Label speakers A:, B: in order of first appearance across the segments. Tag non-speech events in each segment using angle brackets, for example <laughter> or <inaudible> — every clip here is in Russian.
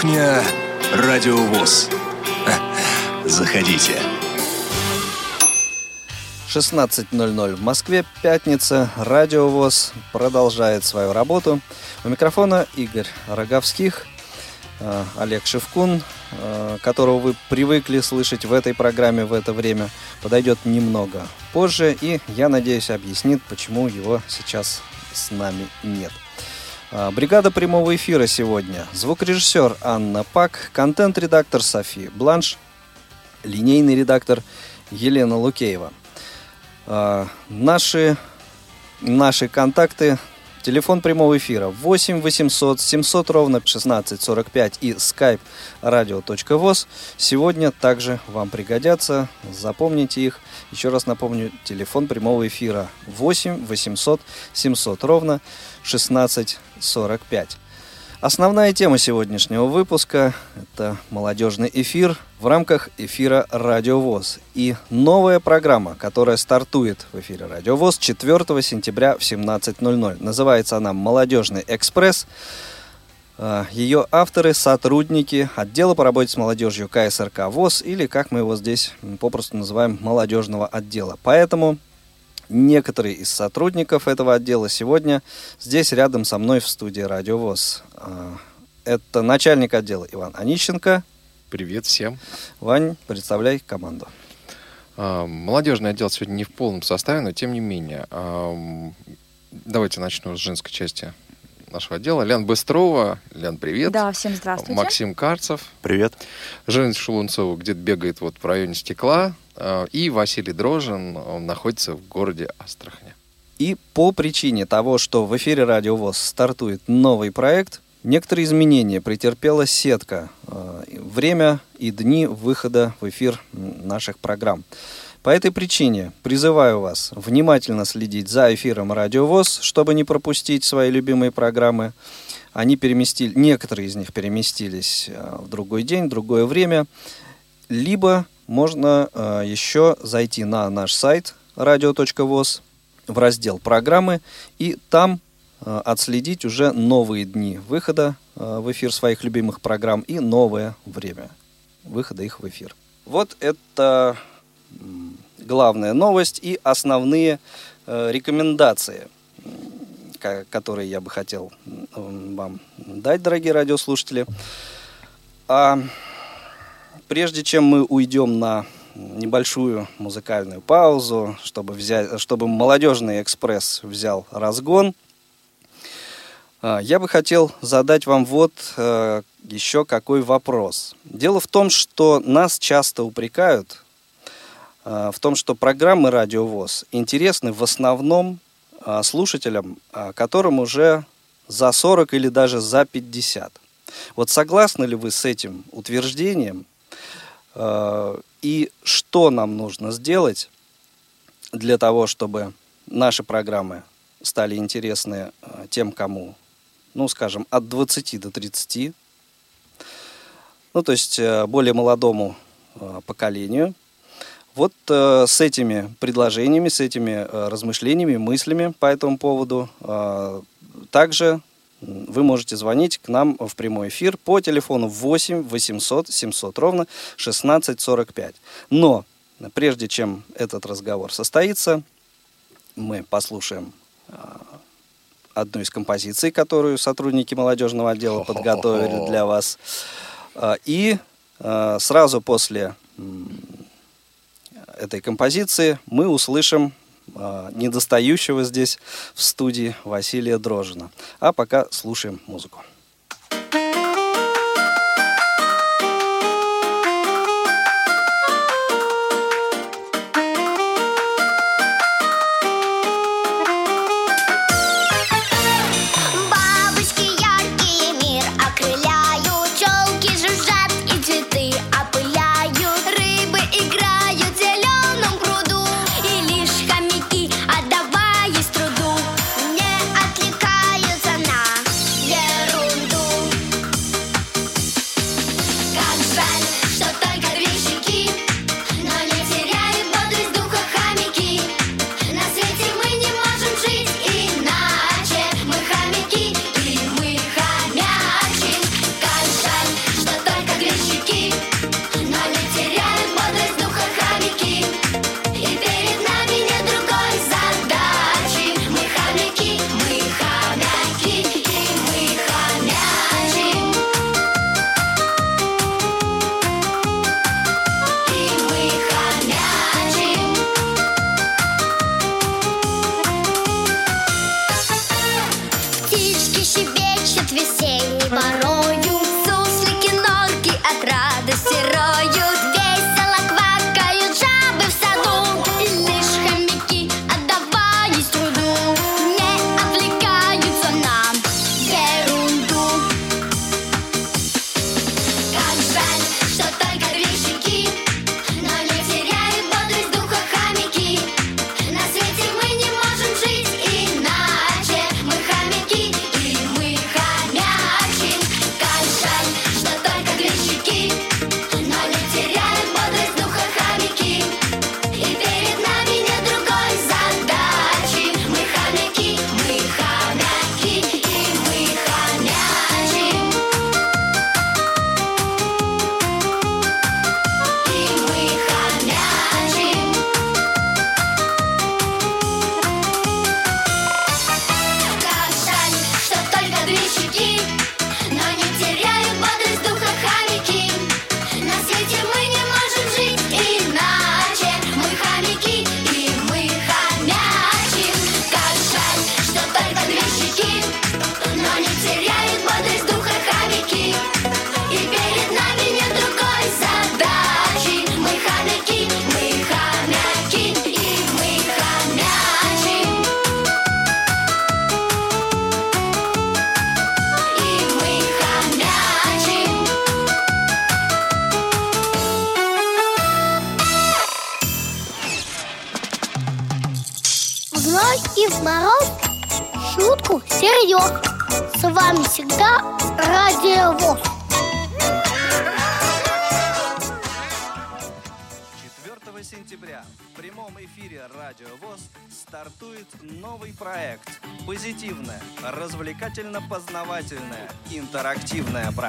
A: Кухня Радиовоз. <laughs> Заходите.
B: 16.00 в Москве, пятница, Радиовоз продолжает свою работу. У микрофона Игорь Роговских, э, Олег Шевкун, э, которого вы привыкли слышать в этой программе в это время, подойдет немного позже и, я надеюсь, объяснит, почему его сейчас с нами нет. Э, бригада прямого эфира сегодня. Звукорежиссер Анна Пак, контент-редактор София Бланш, линейный редактор Елена Лукеева. А, наши, наши контакты. Телефон прямого эфира 8 800 700 ровно 1645 и skype radio.voz. Сегодня также вам пригодятся. Запомните их. Еще раз напомню, телефон прямого эфира 8 800 700 ровно 1645. Основная тема сегодняшнего выпуска – это молодежный эфир в рамках эфира «Радио ВОЗ». И новая программа, которая стартует в эфире «Радио ВОЗ» 4 сентября в 17.00. Называется она «Молодежный экспресс». А, Ее авторы – сотрудники отдела по работе с молодежью КСРК ВОЗ или, как мы его здесь попросту называем, молодежного отдела. Поэтому некоторые из сотрудников этого отдела сегодня здесь рядом со мной в студии Радио ВОЗ. А, это начальник отдела Иван Онищенко.
C: Привет всем.
B: Вань, представляй команду.
C: А, молодежный отдел сегодня не в полном составе, но тем не менее. А, давайте начну с женской части нашего отдела. Лен Быстрова. Лен, привет.
D: Да, всем здравствуйте.
C: Максим Карцев.
E: Привет.
C: Женя Шелунцова где-то бегает вот в районе стекла. А, и Василий Дрожин, он находится в городе Астрахани.
B: И по причине того, что в эфире Радио ВОЗ стартует новый проект, некоторые изменения претерпела сетка, а, время и дни выхода в эфир наших программ. По этой причине призываю вас внимательно следить за эфиром Радио ВОЗ, чтобы не пропустить свои любимые программы. Они переместили, некоторые из них переместились а, в другой день, в другое время, либо можно э, еще зайти на наш сайт radio.voz в раздел «Программы» и там э, отследить уже новые дни выхода э, в эфир своих любимых программ и новое время выхода их в эфир. Вот это главная новость и основные э, рекомендации, которые я бы хотел вам дать, дорогие радиослушатели. А прежде чем мы уйдем на небольшую музыкальную паузу, чтобы, взять, чтобы молодежный экспресс взял разгон, а, я бы хотел задать вам вот э, еще какой вопрос. Дело в том, что нас часто упрекают в том, что программы «Радиовоз» интересны в основном э, слушателям, которым уже за 40 или даже за 50. Вот согласны ли вы с этим утверждением? Э, и что нам нужно сделать для того, чтобы наши программы стали интересны э, тем, кому, ну, скажем, от 20 до 30, ну, то есть э, более молодому поколению. Вот с этими предложениями, с этими размышлениями, мыслями по этому поводу также вы можете звонить к нам в прямой эфир по телефону 8 800 700 ровно 1645. Но прежде чем этот разговор состоится, мы послушаем а, одну из композиций, которую сотрудники молодежного отдела подготовили <laughs> для вас. А, и а, сразу после этой композиции мы услышим а, недостающего здесь в студии Василия Дрожина. А пока слушаем музыку.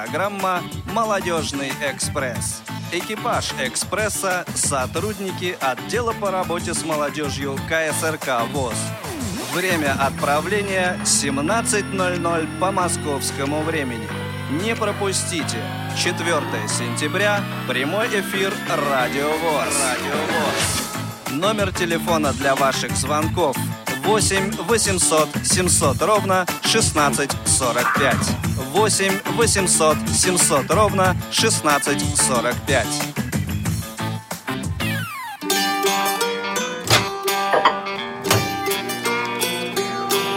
B: Программа «Молодежный экспресс». Экипаж «Экспресса» – сотрудники отдела по работе с молодежью КСРК ВОЗ. Время отправления 17.00 по московскому времени. Не пропустите. 4 сентября. Прямой эфир Радио ВОЗ. Радио ВОЗ. Номер телефона для ваших звонков 8 800 700 ровно 1645. 8 800 700 ровно 1645.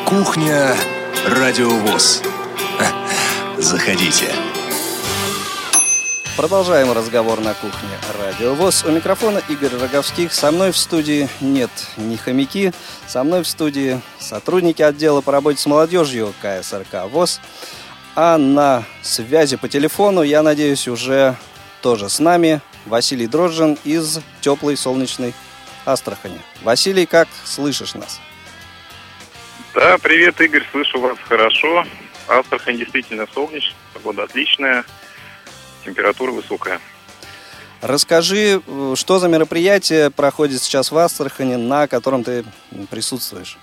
A: Кухня Радиовоз. <laughs> Заходите.
B: Продолжаем разговор на кухне Радио ВОЗ. У микрофона Игорь Роговских. Со мной в студии нет ни хомяки. Со мной в студии сотрудники отдела по работе с молодежью КСРК ВОЗ. А на связи по телефону, я надеюсь, уже тоже с нами Василий Дрожжин из теплой солнечной Астрахани. Василий, как слышишь нас?
D: Да, привет, Игорь, слышу вас хорошо. Астрахань действительно солнечная, погода отличная температура высокая.
B: Расскажи, что за мероприятие проходит сейчас в Астрахани, на котором ты присутствуешь?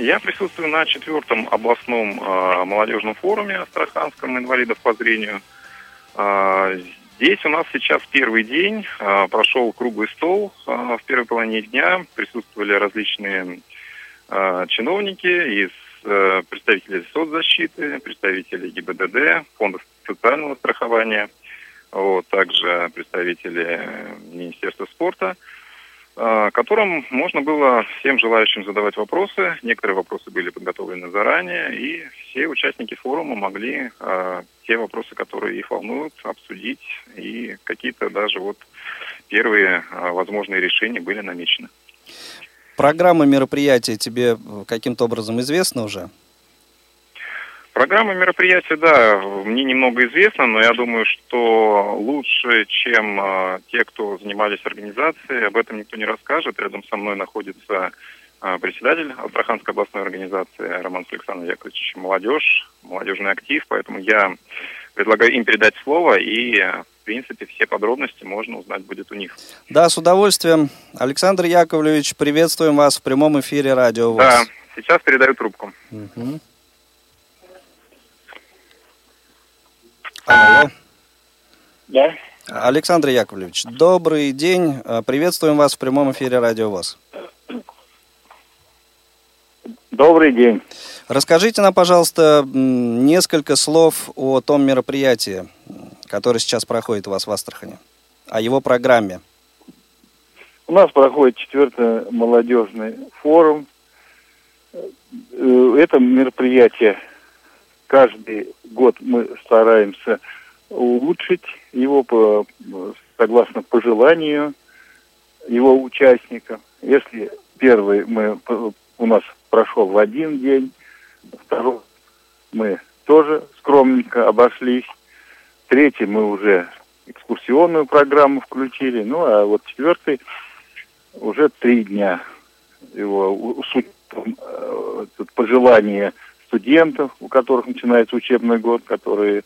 D: Я присутствую на четвертом областном э, молодежном форуме Астраханском инвалидов по зрению. Э, здесь у нас сейчас первый день, э, прошел круглый стол. Э, в первой половине дня присутствовали различные э, чиновники из э, представители соцзащиты, представители ГИБДД, фондов социального страхования, вот, также представители Министерства спорта, а, которым можно было всем желающим задавать вопросы. Некоторые вопросы были подготовлены заранее, и все участники форума могли э, те вопросы, которые их волнуют, обсудить, и какие-то даже вот первые э, возможные решения были намечены.
B: Программа мероприятия тебе каким-то образом известна уже?
D: Программа мероприятия, да, мне немного известна, но я думаю, что лучше, чем э, те, кто занимались организацией, об этом никто не расскажет. Рядом со мной находится э, председатель Астраханской областной организации Роман Александр Яковлевич «Молодежь», молодежный актив, поэтому я предлагаю им передать слово, и, в принципе, все подробности можно узнать будет у них.
B: Да, с удовольствием. Александр Яковлевич, приветствуем вас в прямом эфире радио ВОЗ.
D: Да, сейчас передаю трубку.
B: Угу. Алло.
E: Да.
B: Александр Яковлевич, добрый день. А, приветствуем вас в прямом эфире Радио ВОЗ.
E: Добрый день.
B: Расскажите нам, пожалуйста, несколько слов о том мероприятии, которое сейчас проходит у вас в Астрахани, о его программе.
E: У нас проходит четвертый молодежный форум. Э, это мероприятие каждый год мы стараемся улучшить его по, согласно пожеланию его участников. Если первый мы, у нас прошел в один день, второй мы тоже скромненько обошлись, третий мы уже экскурсионную программу включили, ну а вот четвертый уже три дня его суть э, пожелания студентов, у которых начинается учебный год, которые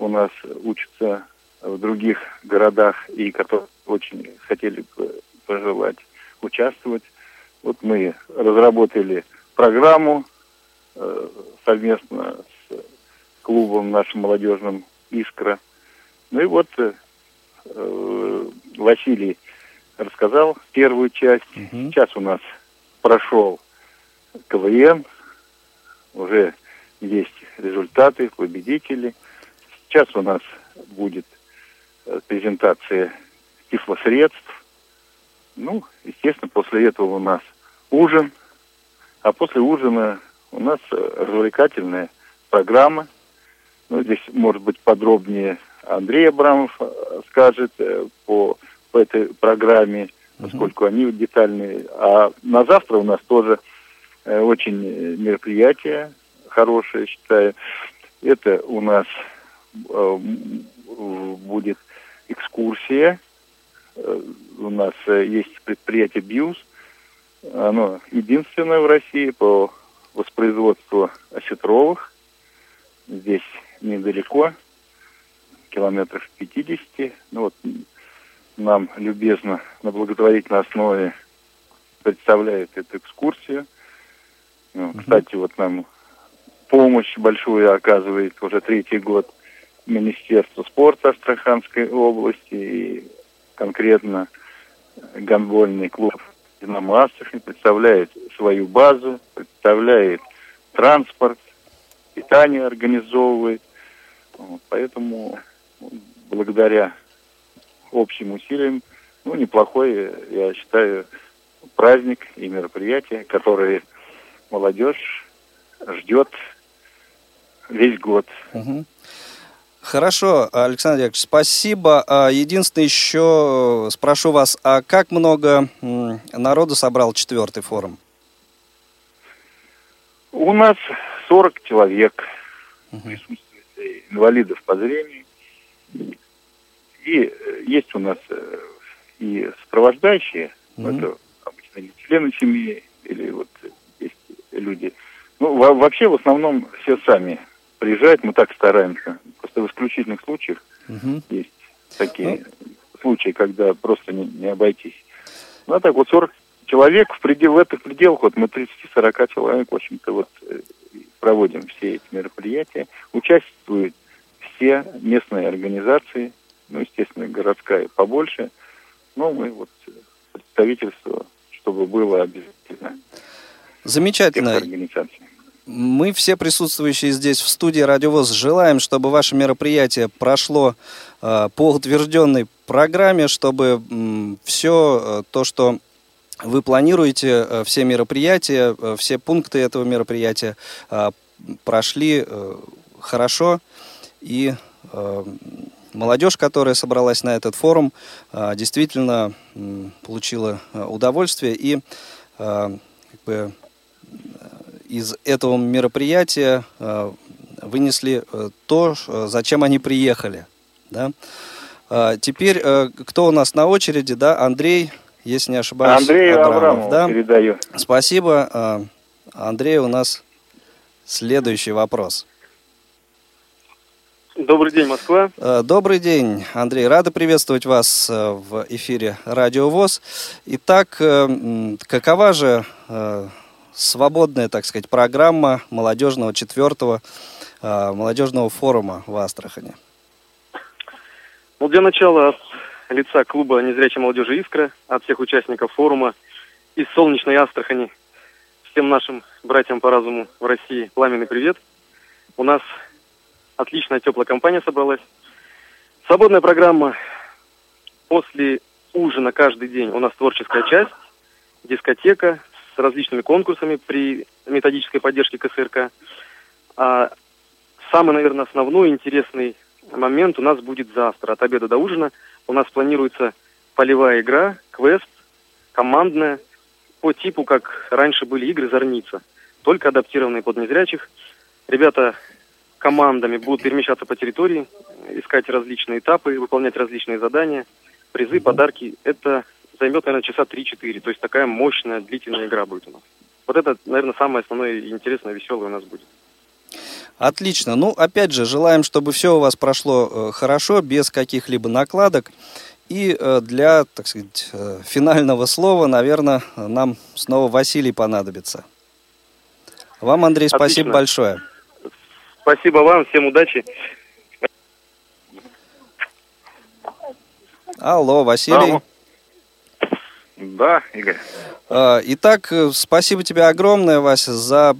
E: у нас учатся в других городах и которые очень хотели бы пожелать участвовать. Вот мы разработали программу э, совместно с клубом нашим молодежным «Искра». Ну и вот э, э Василий рассказал первую часть. Угу. Сейчас у нас прошел КВН, уже есть результаты, победители. Сейчас у нас будет э, презентация тифлосредств. Ну, естественно, после этого у нас ужин, а после ужина у нас э, развлекательная программа. Ну, здесь, может быть, подробнее Андрей Абрамов э, скажет по, по этой программе, поскольку они детальные. А на завтра у нас тоже очень мероприятие хорошее, считаю. Это у нас э, будет экскурсия. Э, у нас есть предприятие БИУС. Оно единственное в России по воспроизводству осетровых. Здесь недалеко, километров 50. Ну вот нам любезно на благотворительной основе представляет эту экскурсию – ну, кстати, вот нам помощь большую оказывает уже третий год Министерство спорта Астраханской области и конкретно гандбольный клуб «Динамо Астрахань» представляет свою базу, представляет транспорт, питание организовывает. Вот, поэтому благодаря общим усилиям, ну, неплохой, я считаю, праздник и мероприятие, которые молодежь ждет весь год.
B: Угу. Хорошо, Александр Яковлевич, спасибо. А, единственное, еще спрошу вас, а как много народу собрал четвертый форум?
E: У нас 40 человек угу. присутствует инвалидов по зрению. И э, есть у нас э, и сопровождающие, угу. это обычно не члены семьи или вот люди. Ну, вообще, в основном, все сами приезжают, мы так стараемся. Просто в исключительных случаях угу. есть такие ну. случаи, когда просто не, не обойтись. Ну, а так вот 40 человек в, предел, в этих пределах, вот мы 30-40 человек, в общем-то, вот э, проводим все эти мероприятия. Участвуют все местные организации, ну, естественно, городская побольше. Но мы вот представительство, чтобы было обязательно.
B: Замечательно. Мы все присутствующие здесь в студии Радиовоз желаем, чтобы ваше мероприятие прошло э, по утвержденной программе, чтобы э, все э, то, что вы планируете, э, все мероприятия, э, все пункты этого мероприятия э, прошли э, хорошо. И э, молодежь, которая собралась на этот форум, э, действительно получила э, удовольствие. И э, как бы из этого мероприятия э, вынесли э, то, зачем они приехали. Да? А, теперь кто у нас на очереди? Да, Андрей, если не ошибаюсь.
E: Андрей Абрамов, Абрамов да? передаю.
B: Спасибо. Андрей, у нас следующий вопрос.
F: Добрый день, Москва.
B: Добрый день, Андрей. Рада приветствовать вас в эфире Радио ВОЗ. Итак, какова же свободная, так сказать, программа молодежного четвертого э, молодежного форума в Астрахани?
F: Ну, для начала от лица клуба незрячей молодежи «Искра», от всех участников форума из солнечной Астрахани всем нашим братьям по разуму в России пламенный привет. У нас отличная теплая компания собралась. Свободная программа. После ужина каждый день у нас творческая часть, дискотека различными конкурсами при методической поддержке КСРК. А самый, наверное, основной интересный момент у нас будет завтра. От обеда до ужина у нас планируется полевая игра, квест, командная, по типу, как раньше были игры «Зорница», только адаптированные под незрячих. Ребята командами будут перемещаться по территории, искать различные этапы, выполнять различные задания, призы, подарки. Это займет, наверное, часа 3-4. То есть такая мощная, длительная игра будет у нас. Вот это, наверное, самое основное и интересное, веселое у нас будет.
B: Отлично. Ну, опять же, желаем, чтобы все у вас прошло э, хорошо, без каких-либо накладок. И э, для, так сказать, э, финального слова, наверное, нам снова Василий понадобится. Вам, Андрей, спасибо
F: Отлично.
B: большое.
F: Спасибо вам, всем удачи.
B: Алло, Василий.
D: Алло. Да, Игорь.
B: Э, Итак, э, спасибо тебе огромное, Вася, за,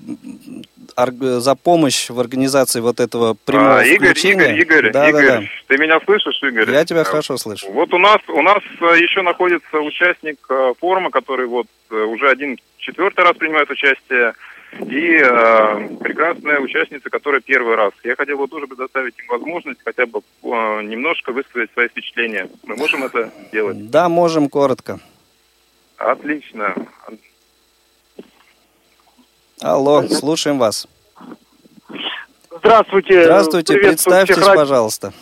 B: за помощь в организации вот этого прямого
D: А, Игорь,
B: включения.
D: Игорь, Игорь,
B: да,
D: Игорь,
B: да, да.
D: ты меня слышишь, Игорь?
B: Я тебя
D: А,
B: хорошо слышу.
D: Вот у нас у нас э, еще находится участник э, форума, который вот уже один четвертый раз принимает участие, и э, прекрасная участница, которая первый раз. Я хотел бы тоже предоставить им возможность хотя бы э, немножко высказать свои впечатления. Мы можем это сделать?
B: Да, можем коротко.
D: Отлично.
B: Алло, слушаем вас.
G: Здравствуйте.
B: Здравствуйте, представьтесь,
G: всех ради-
B: пожалуйста.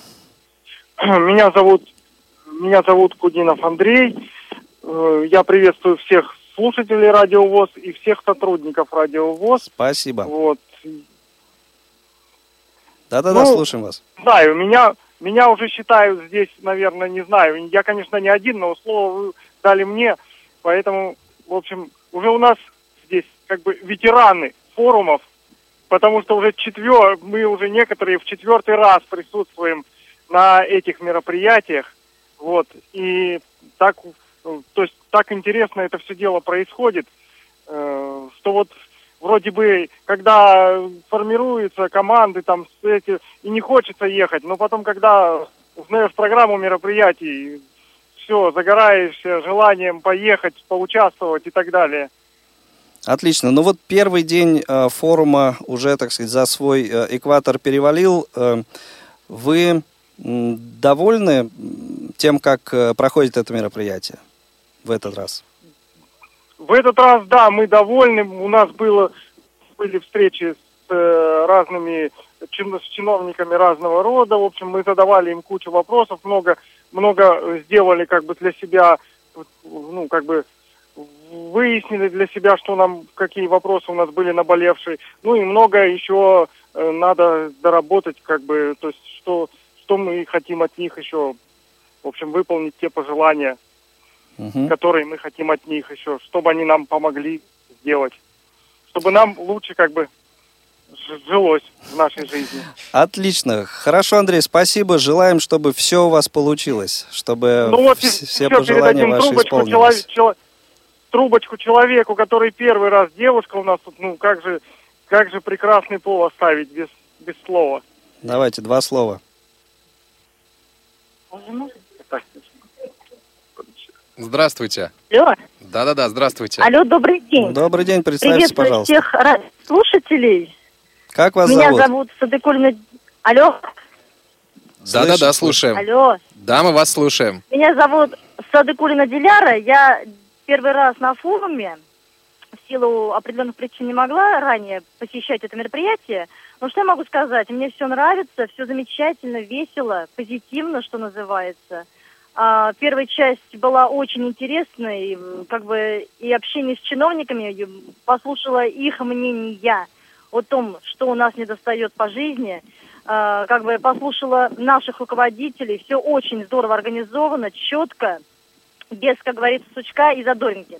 B: <clears throat>
G: Меня зовут меня зовут Кудинов Андрей. Э, Я приветствую всех слушателей Радио ВОЗ и всех сотрудников Радио ВОЗ.
B: Спасибо.
G: Вот.
B: Да-да-да,
G: Ну,
B: слушаем вас.
G: Знаю, меня меня уже считают здесь, наверное, не знаю. Я, конечно, не один, но слово вы дали мне, поэтому, в общем, уже у нас здесь как бы ветераны форумов, потому что уже четвер, мы уже некоторые в четвертый раз присутствуем на этих мероприятиях, вот, и так, то есть так интересно это все дело происходит, э, что вот вроде бы, когда формируются команды там эти, и не хочется ехать, но потом, когда узнаешь программу мероприятий, все, загораешься желанием поехать, поучаствовать и так далее.
B: Отлично. Ну вот первый день э, форума уже, так сказать, за свой э, экватор перевалил. Э, вы довольны тем, как э, проходит это мероприятие в этот раз?
G: В этот раз, да, мы довольны. У нас было, были встречи с э, разными с чиновниками разного рода. В общем, мы задавали им кучу вопросов, много, много сделали как бы для себя, ну, как бы выяснили для себя, что нам, какие вопросы у нас были наболевшие. Ну и много еще э, надо доработать, как бы, то есть, что, что мы хотим от них еще, в общем, выполнить те пожелания,
B: Мгм.
G: которые мы хотим от них еще, чтобы они нам помогли сделать, чтобы нам лучше как бы жилось в нашей жизни.
B: Отлично. Хорошо, Андрей, спасибо. Желаем, чтобы все у вас получилось, чтобы
G: ну вот
B: все пожелания ваши
G: трубочку,
B: исполнились.
G: челов- чело- трубочку человеку, который первый раз девушка у нас тут, ну как же, как же прекрасный пол оставить без, без слова.
B: Давайте, два слова.
C: Здравствуйте.
H: Алло,
C: Да-да-да, здравствуйте.
H: алло, добрый день.
B: Добрый день, представьтесь,
H: Приветствую
B: пожалуйста.
H: всех слушателей.
B: Как вас
H: Меня
B: зовут?
H: зовут Садыкулина... Алло,
C: Да-да-да, слушаем.
H: алло.
C: Да, мы вас слушаем.
H: Меня зовут Садыкулина Диляра. Я первый раз на форуме. В силу определенных причин не могла ранее посещать это мероприятие. Но что я могу сказать? Мне все нравится, все замечательно, весело, позитивно, что называется. А, первая часть была очень интересной, как бы и общение с чиновниками, послушала их мнения о том, что у нас недостает по жизни, А, как бы послушала наших руководителей, все очень здорово организовано, четко, без, как говорится, сучка и задоринки.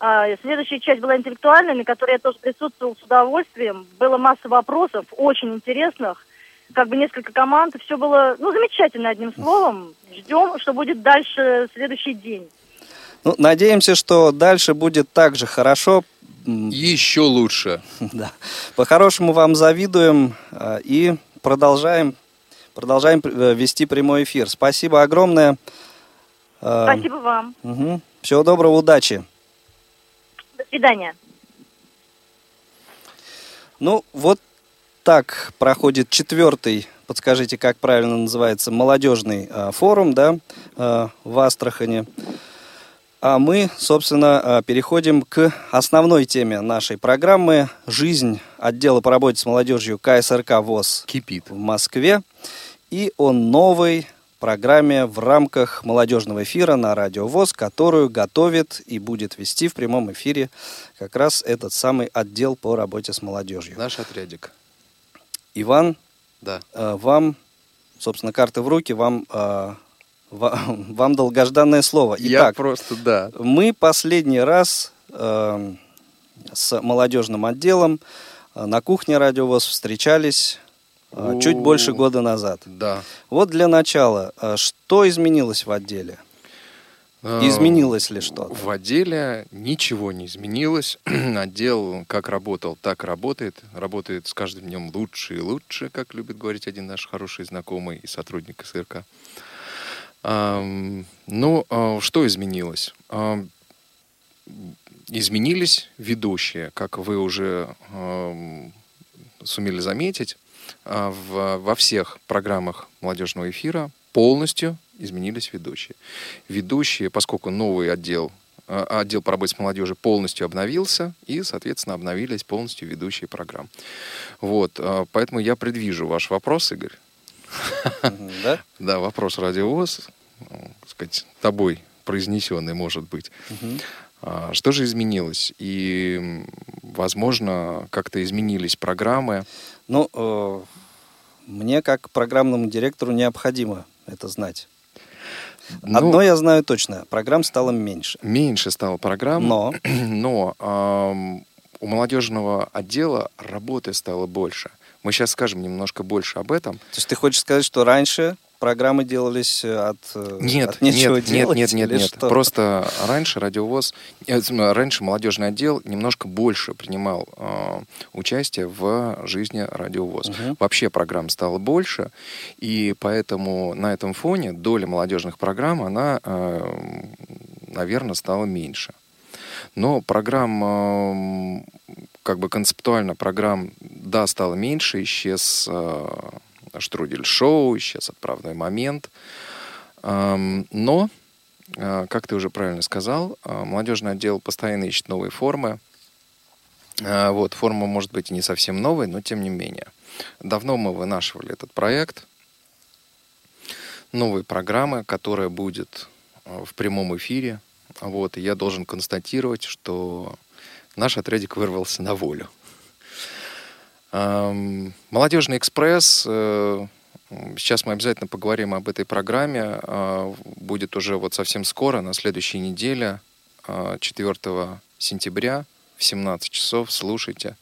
H: А, Следующая часть была интеллектуальная, на которой я тоже присутствовал с удовольствием. Было масса вопросов, очень интересных, как бы несколько команд. Все было, ну, замечательно, одним словом. Ждем, что будет дальше следующий день.
B: Ну, надеемся, что дальше будет так же хорошо.
C: Еще лучше. <laughs>
B: да. По-хорошему вам завидуем э, и продолжаем, продолжаем э, вести прямой эфир. Спасибо огромное. Э,
H: Спасибо вам.
B: мгм. Всего доброго, удачи.
H: До свидания.
B: Ну, вот так проходит четвертый, подскажите, как правильно называется, молодежный э, форум, да, э, в Астрахани. А мы, собственно, э, переходим к основной теме нашей программы «Жизнь отдела по работе с молодежью КСРК ВОЗ
C: Кипит.
B: в Москве» и о новой программе в рамках молодежного эфира на Радио ВОЗ, которую готовит и будет вести в прямом эфире как раз этот самый отдел по работе с молодежью.
C: Наш отрядик.
B: Иван,
C: Да.
B: э, вам, собственно, карты в руки, вам, ва- вам долгожданное слово.
C: Я
B: Итак,
C: просто, да.
B: мы последний раз э, с молодежным отделом э, на кухне Радиовоз встречались э, чуть больше года назад.
C: Да.
B: Вот для начала, э, что изменилось в отделе?
C: Э,
B: Изменилось ли что-то?
C: В отделе ничего не изменилось. <clears throat> Отдел как работал, так работает. Работает с каждым днем лучше и лучше, как любит говорить один наш хороший знакомый и сотрудник СРК. Ам, Ну, а, что изменилось? Ам, Изменились ведущие, как вы уже сумели заметить. а, в- во всех программах молодежного эфира полностью изменились ведущие. Ведущие, поскольку новый отдел, а, отдел по работе с молодежью полностью обновился, и, соответственно, обновились полностью ведущие программ. Вот, а, поэтому я предвижу ваш вопрос, Игорь.
B: Да? <laughs>
C: Да, вопрос радиовоз, ну, сказать, тобой произнесенный, может быть. А, Что же изменилось? И, возможно, как-то изменились программы.
B: Ну, э, мне как программному директору необходимо это знать.
C: Ну,
B: Одно я знаю точно, программ стало меньше.
C: Меньше стало программ,
B: Но <clears throat>
C: но ам, у молодежного отдела работы стало больше. Мы сейчас скажем немножко больше об этом.
B: То есть ты хочешь сказать, что раньше программы делались э, от, э,
C: Нет,
B: от нечего
C: нет,
B: делать?
C: нет, нет,
B: или
C: нет,
B: что?
C: Просто раньше радиовоз, э, раньше молодежный отдел немножко больше принимал э, участие в жизни радиовоз.
B: Мгм.
C: Вообще программ стало больше, и поэтому на этом фоне доля молодежных программ, она, наверное, стала меньше. Но программ, э, как бы концептуально программ, да, стало меньше, исчез э, Штрудель-шоу, исчез отправной момент. Но, э, как ты уже правильно сказал, э, молодежный отдел постоянно ищет новые формы. Э, Вот, форма может быть не совсем новой, но тем не менее. Давно мы вынашивали этот проект. Новые программы, которая будет в прямом эфире. Вот, и я должен констатировать, что наш отрядик вырвался на волю. Молодежный экспресс. э, Сейчас мы обязательно поговорим об этой программе. Э, Будет уже вот совсем скоро, на следующей неделе, э, 4 сентября в 17 часов. Слушайте.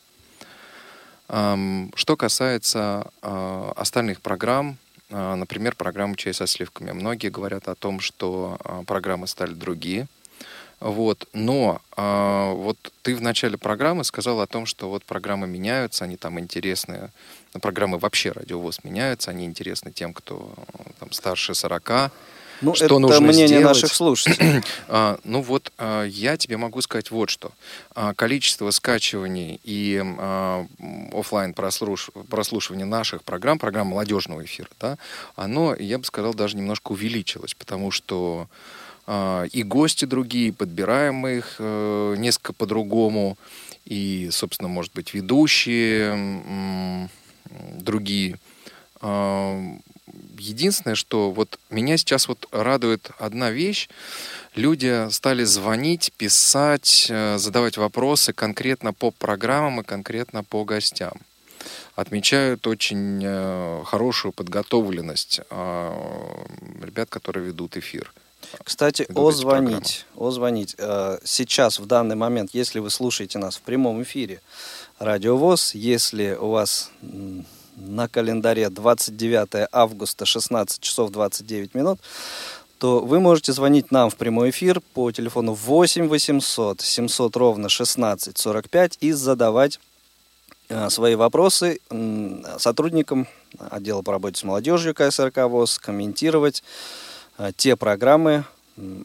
C: Что касается э, остальных программ, например, программы «Чай со сливками». Многие говорят о том, что программы стали другие. Вот. Но э, вот ты в начале программы сказал о том, что вот программы меняются, они там интересны. Ну, Программы вообще радиовоз меняются, они интересны тем, кто там старше 40.
B: Ну,
C: что
B: это
C: нужно
B: мнение
C: сделать?
B: наших слушателей. <clears throat>
C: А, ну вот а, я тебе могу сказать вот что. А, количество скачиваний и а, офлайн прослушивания наших программ, программ молодежного эфира, да, оно, я бы сказал, даже немножко увеличилось, потому что а, и гости другие, подбираем мы их э, несколько по-другому, и, собственно, может быть, ведущие другие. А, Единственное, что вот меня сейчас вот радует одна вещь. Люди стали звонить, писать, э, задавать вопросы конкретно по программам и конкретно по гостям. Отмечают очень э, хорошую подготовленность э, ребят, которые ведут эфир.
B: Кстати, о звонить. О звонить. Э, Сейчас, в данный момент, если вы слушаете нас в прямом эфире, Радиовоз, если у вас на календаре 29 августа 16 часов 29 минут, то вы можете звонить нам в прямой эфир по телефону 8 800 700 ровно 16 45 и задавать э, свои вопросы сотрудникам отдела по работе с молодежью КСРК ВОЗ, комментировать те программы,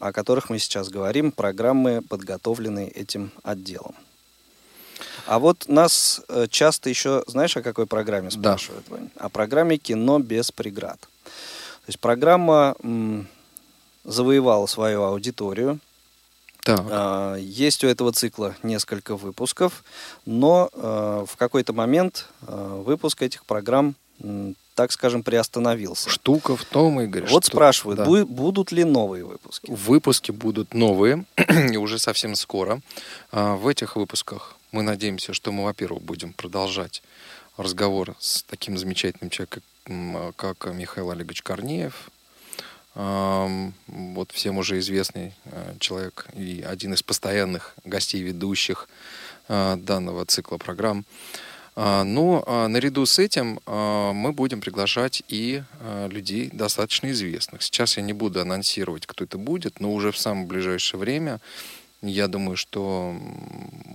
B: о которых мы сейчас говорим, программы, подготовленные этим отделом. А вот нас э, часто еще, знаешь, о какой программе спрашивают, да. О программе «Кино без преград». То есть программа завоевала свою аудиторию. Так. А, есть у этого цикла несколько выпусков, но а, в какой-то момент а, выпуск этих программ так скажем, приостановился.
C: Штука в том, Игорь.
B: Вот что, спрашивают, да. бу- будут ли новые выпуски?
C: Выпуски будут новые, <clears throat> и уже совсем скоро. А, в этих выпусках мы надеемся, что мы, во-первых, будем продолжать разговор с таким замечательным человеком, как Михаил Олегович Корнеев. А, вот всем уже известный а, человек и один из постоянных гостей ведущих данного цикла программ. А, но а, наряду с этим а, мы будем приглашать и людей достаточно известных. Сейчас я не буду анонсировать, кто это будет, но уже в самое ближайшее время я думаю, что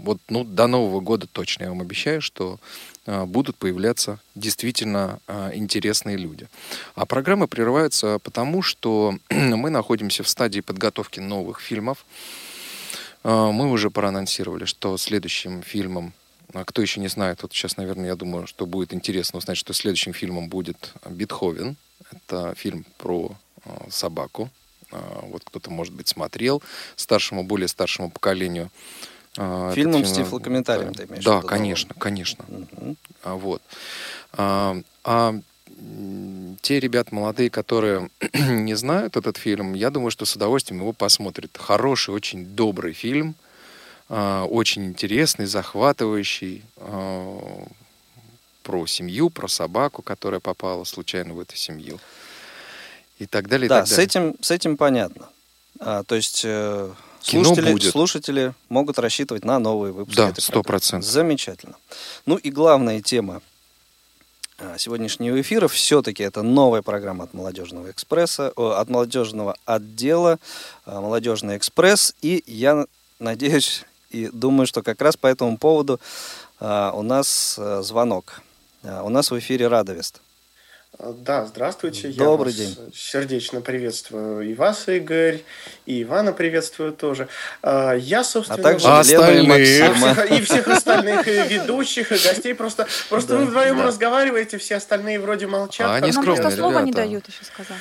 C: вот ну, до Нового года точно я вам обещаю, что будут появляться действительно интересные люди. А программы прерываются потому, что <clears throat> мы находимся в стадии подготовки новых фильмов. Мы уже проанонсировали, что следующим фильмом а кто еще не знает, вот сейчас, наверное, я думаю, что будет интересно узнать, что следующим фильмом будет «Бетховен». Это фильм про а, собаку. А, вот кто-то, может быть, смотрел. Старшему, более старшему поколению.
B: Фильмом фильм, с тифлокомментарием да, ты имеешь
C: Да, конечно, конечно. Угу. Вот. А, а те ребята молодые, которые <clears throat> не знают этот фильм, я думаю, что с удовольствием его посмотрят. Хороший, очень добрый фильм – а, очень интересный, захватывающий а, про семью, про собаку, которая попала случайно в эту семью. И так далее.
B: Да,
C: так далее.
B: С, этим, с этим понятно. А, то есть э, слушатели, будет. слушатели могут рассчитывать на новые выпуски.
C: Да, сто процентов.
B: Замечательно. Ну и главная тема а, сегодняшнего эфира все-таки это новая программа от Молодежного экспресса, от молодежного отдела Молодежный экспресс. И я надеюсь, и думаю, что как раз по этому поводу а, у нас а, звонок. А, у нас в эфире Радовест.
I: Да, здравствуйте.
B: Добрый Я день.
I: сердечно приветствую и вас, Игорь, и Ивана приветствую тоже. Я, собственно...
B: А также а остальных.
I: И, всех, и всех остальных ведущих, и гостей. Просто, просто да, вы вдвоем да. разговариваете, все остальные вроде молчат. А
J: они скромные, Нам просто слова не дают, еще сказал.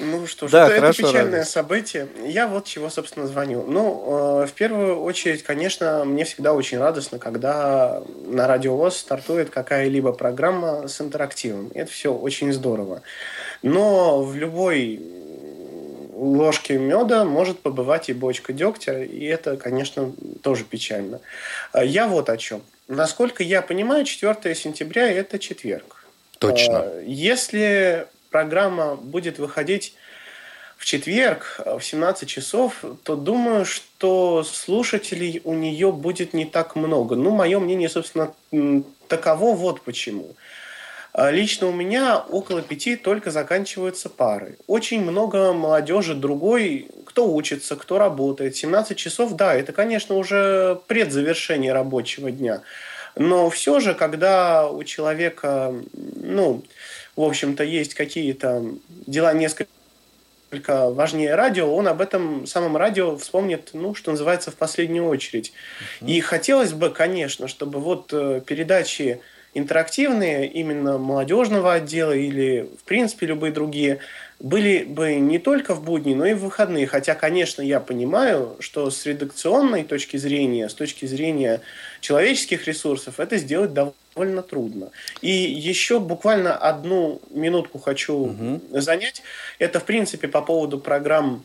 I: Ну что ж, да, это, хорошо, это печальное радость. событие. Я вот чего, собственно, звоню. Ну, э, в первую очередь, конечно, мне всегда очень радостно, когда на Радио ВОЗ стартует какая-либо программа с интерактивом. Это все очень здорово. Но в любой ложке меда может побывать и бочка дегтя, и это, конечно, тоже печально. Э, я вот о чем. Насколько я понимаю, 4 сентября – это четверг.
C: Точно.
I: Э, если программа будет выходить в четверг в 17 часов, то думаю, что слушателей у нее будет не так много. Ну, мое мнение, собственно, таково вот почему. Э, лично у меня около пяти только заканчиваются пары. Очень много молодежи другой, кто учится, кто работает. 17 часов, да, это, конечно, уже предзавершение рабочего дня. Но все же, когда у человека, ну, в общем-то, есть какие-то дела несколько важнее радио, он об этом самом радио вспомнит, ну, что называется, в последнюю очередь. Uh-huh. И хотелось бы, конечно, чтобы вот э, передачи интерактивные именно молодежного отдела или, в принципе, любые другие, были бы не только в будни, но и в выходные. Хотя, конечно, я понимаю, что с редакционной точки зрения, с точки зрения человеческих ресурсов, это сделать довольно трудно. И еще буквально одну минутку хочу угу. занять. Это, в принципе, по поводу программ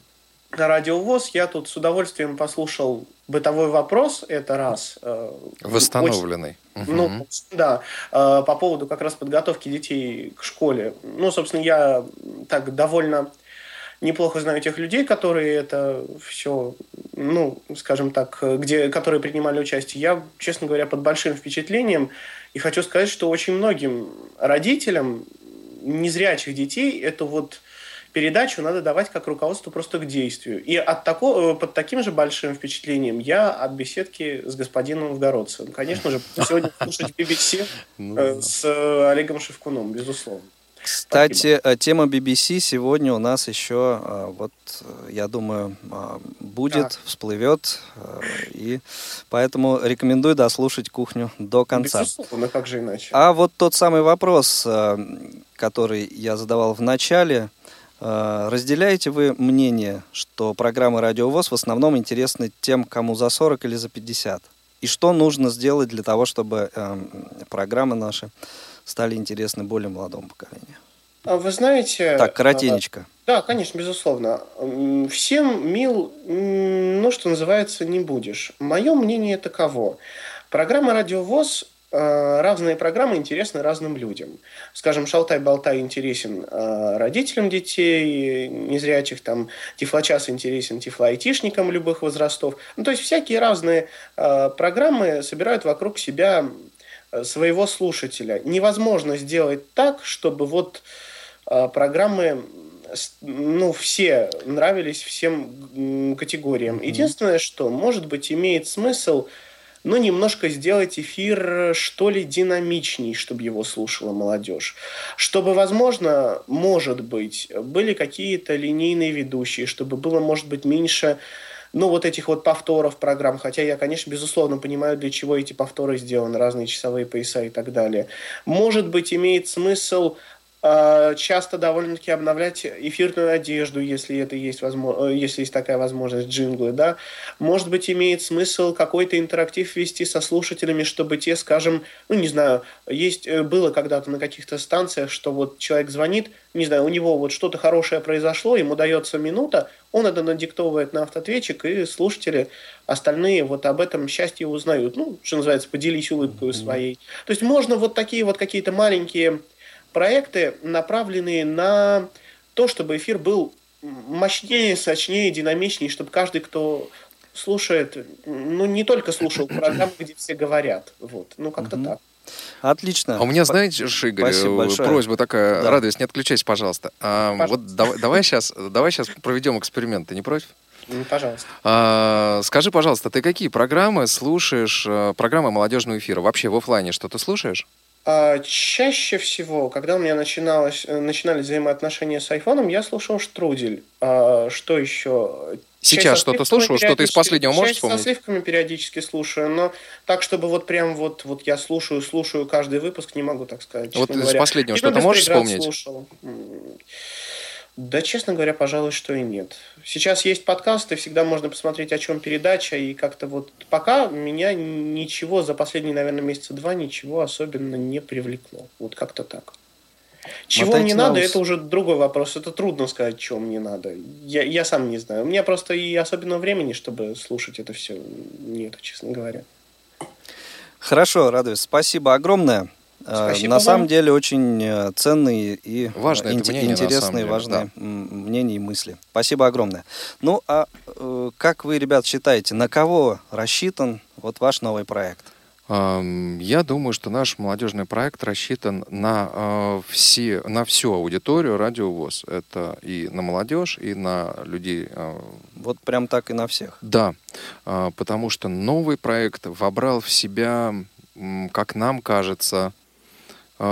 I: на радиовоз. Я тут с удовольствием послушал бытовой вопрос, это раз.
C: Э, Восстановленный.
I: Очень, ну, да, э, по поводу как раз подготовки детей к школе. Ну, собственно, я так довольно неплохо знаю тех людей, которые это все, ну, скажем так, где, которые принимали участие. Я, честно говоря, под большим впечатлением. И хочу сказать, что очень многим родителям незрячих детей это вот передачу надо давать как руководство просто к действию. И от такого, под таким же большим впечатлением я от беседки с господином Новгородцем. Конечно же, сегодня слушать <laughs> BBC ну с Олегом Шевкуном, безусловно.
B: Кстати, Спасибо. Э, тема BBC сегодня у нас еще, э, вот, э, я думаю, будет, так. всплывет, и поэтому рекомендую дослушать кухню до конца.
I: Безусловно, как же иначе.
B: А вот тот самый вопрос, который я задавал в начале, разделяете вы мнение, что программы «Радиовоз» в основном интересны тем, кому за 40 или за 50? И что нужно сделать для того, чтобы программы наши стали интересны более молодому поколению.
I: А вы знаете...
B: Так, коротенечко.
I: Да, конечно, безусловно. Всем мил, ну, что называется, не будешь. Мое мнение таково. Программа «Радиовоз» э, разные программы интересны разным людям. Скажем, «Шалтай-болтай» интересен э, родителям детей, незрячих, там, «Тифлочас» интересен тифлоайтишникам любых возрастов. Ну, то есть всякие разные э, программы собирают вокруг себя своего слушателя. Невозможно сделать так, чтобы вот э, программы ну, все нравились всем категориям. Mm-hmm. Единственное, что, может быть, имеет смысл, ну, немножко сделать эфир, что ли, динамичней, чтобы его слушала молодежь. Чтобы, возможно, может быть, были какие-то линейные ведущие, чтобы было, может быть, меньше ну, вот этих вот повторов программ, хотя я, конечно, безусловно понимаю, для чего эти повторы сделаны, разные часовые пояса и так далее. Может быть, имеет смысл часто довольно-таки обновлять эфирную одежду, если это есть возможно, э, если есть такая возможность, джинглы, да. Может быть, имеет смысл какой-то интерактив вести со слушателями, чтобы те, скажем, ну, не знаю, есть, э, было когда-то на каких-то станциях, что вот человек звонит, не знаю, у него вот что-то хорошее произошло, ему дается минута, он это надиктовывает на автоответчик, и слушатели остальные вот об этом счастье узнают. Ну, что называется, поделись улыбкой своей. То есть можно вот такие вот какие-то маленькие проекты, направленные на то, чтобы эфир был мощнее, сочнее, динамичнее, чтобы каждый, кто слушает, ну, не только слушал программы, где все говорят. Вот. Ну, как-то угу. так.
B: Отлично.
C: А у меня, знаете, Игорь, просьба такая, да. радость, не отключайся, пожалуйста. А, пожалуйста. Вот давай, давай, сейчас, давай сейчас проведем эксперимент, ты не против?
I: Ну, пожалуйста.
C: А, скажи, пожалуйста, ты какие программы слушаешь, э, программы молодежного эфира? Вообще в офлайне что-то слушаешь?
I: А, чаще всего, когда у меня начиналось, э, начинались взаимоотношения с айфоном, я слушал Штрудель. А, что еще?
C: Сейчас что-то слушал? Что-то из последнего можешь вспомнить?
I: со сливками периодически слушаю, но так, чтобы вот прям вот, вот я слушаю, слушаю каждый выпуск, не могу так сказать.
C: Вот из последнего что-то можешь вспомнить?
I: Слушал. Да, честно говоря, пожалуй, что и нет. Сейчас есть подкасты, всегда можно посмотреть, о чем передача, и как-то вот пока меня ничего за последние, наверное, месяца два ничего особенно не привлекло. Вот как-то так. Чего Мотайте мне надо, это уже другой вопрос. Это трудно сказать, чего мне надо. Я, я сам не знаю. У меня просто и особенного времени, чтобы слушать это все, нет, честно говоря.
B: Хорошо, радуюсь. Спасибо огромное. Э, Спасибо на вам. самом деле очень э, ценные и э, важные ин- мнение, интересные, деле, важные да. мнения и мысли. Спасибо огромное. Ну, а как вы, ребят, считаете, на кого рассчитан вот ваш новый проект?
C: Я думаю, что наш молодежный проект рассчитан на, все, на всю аудиторию радиовоз. Это и на молодежь, и на людей.
B: Вот прям так и на всех.
C: Да, потому что новый проект вобрал в себя, как нам кажется, а,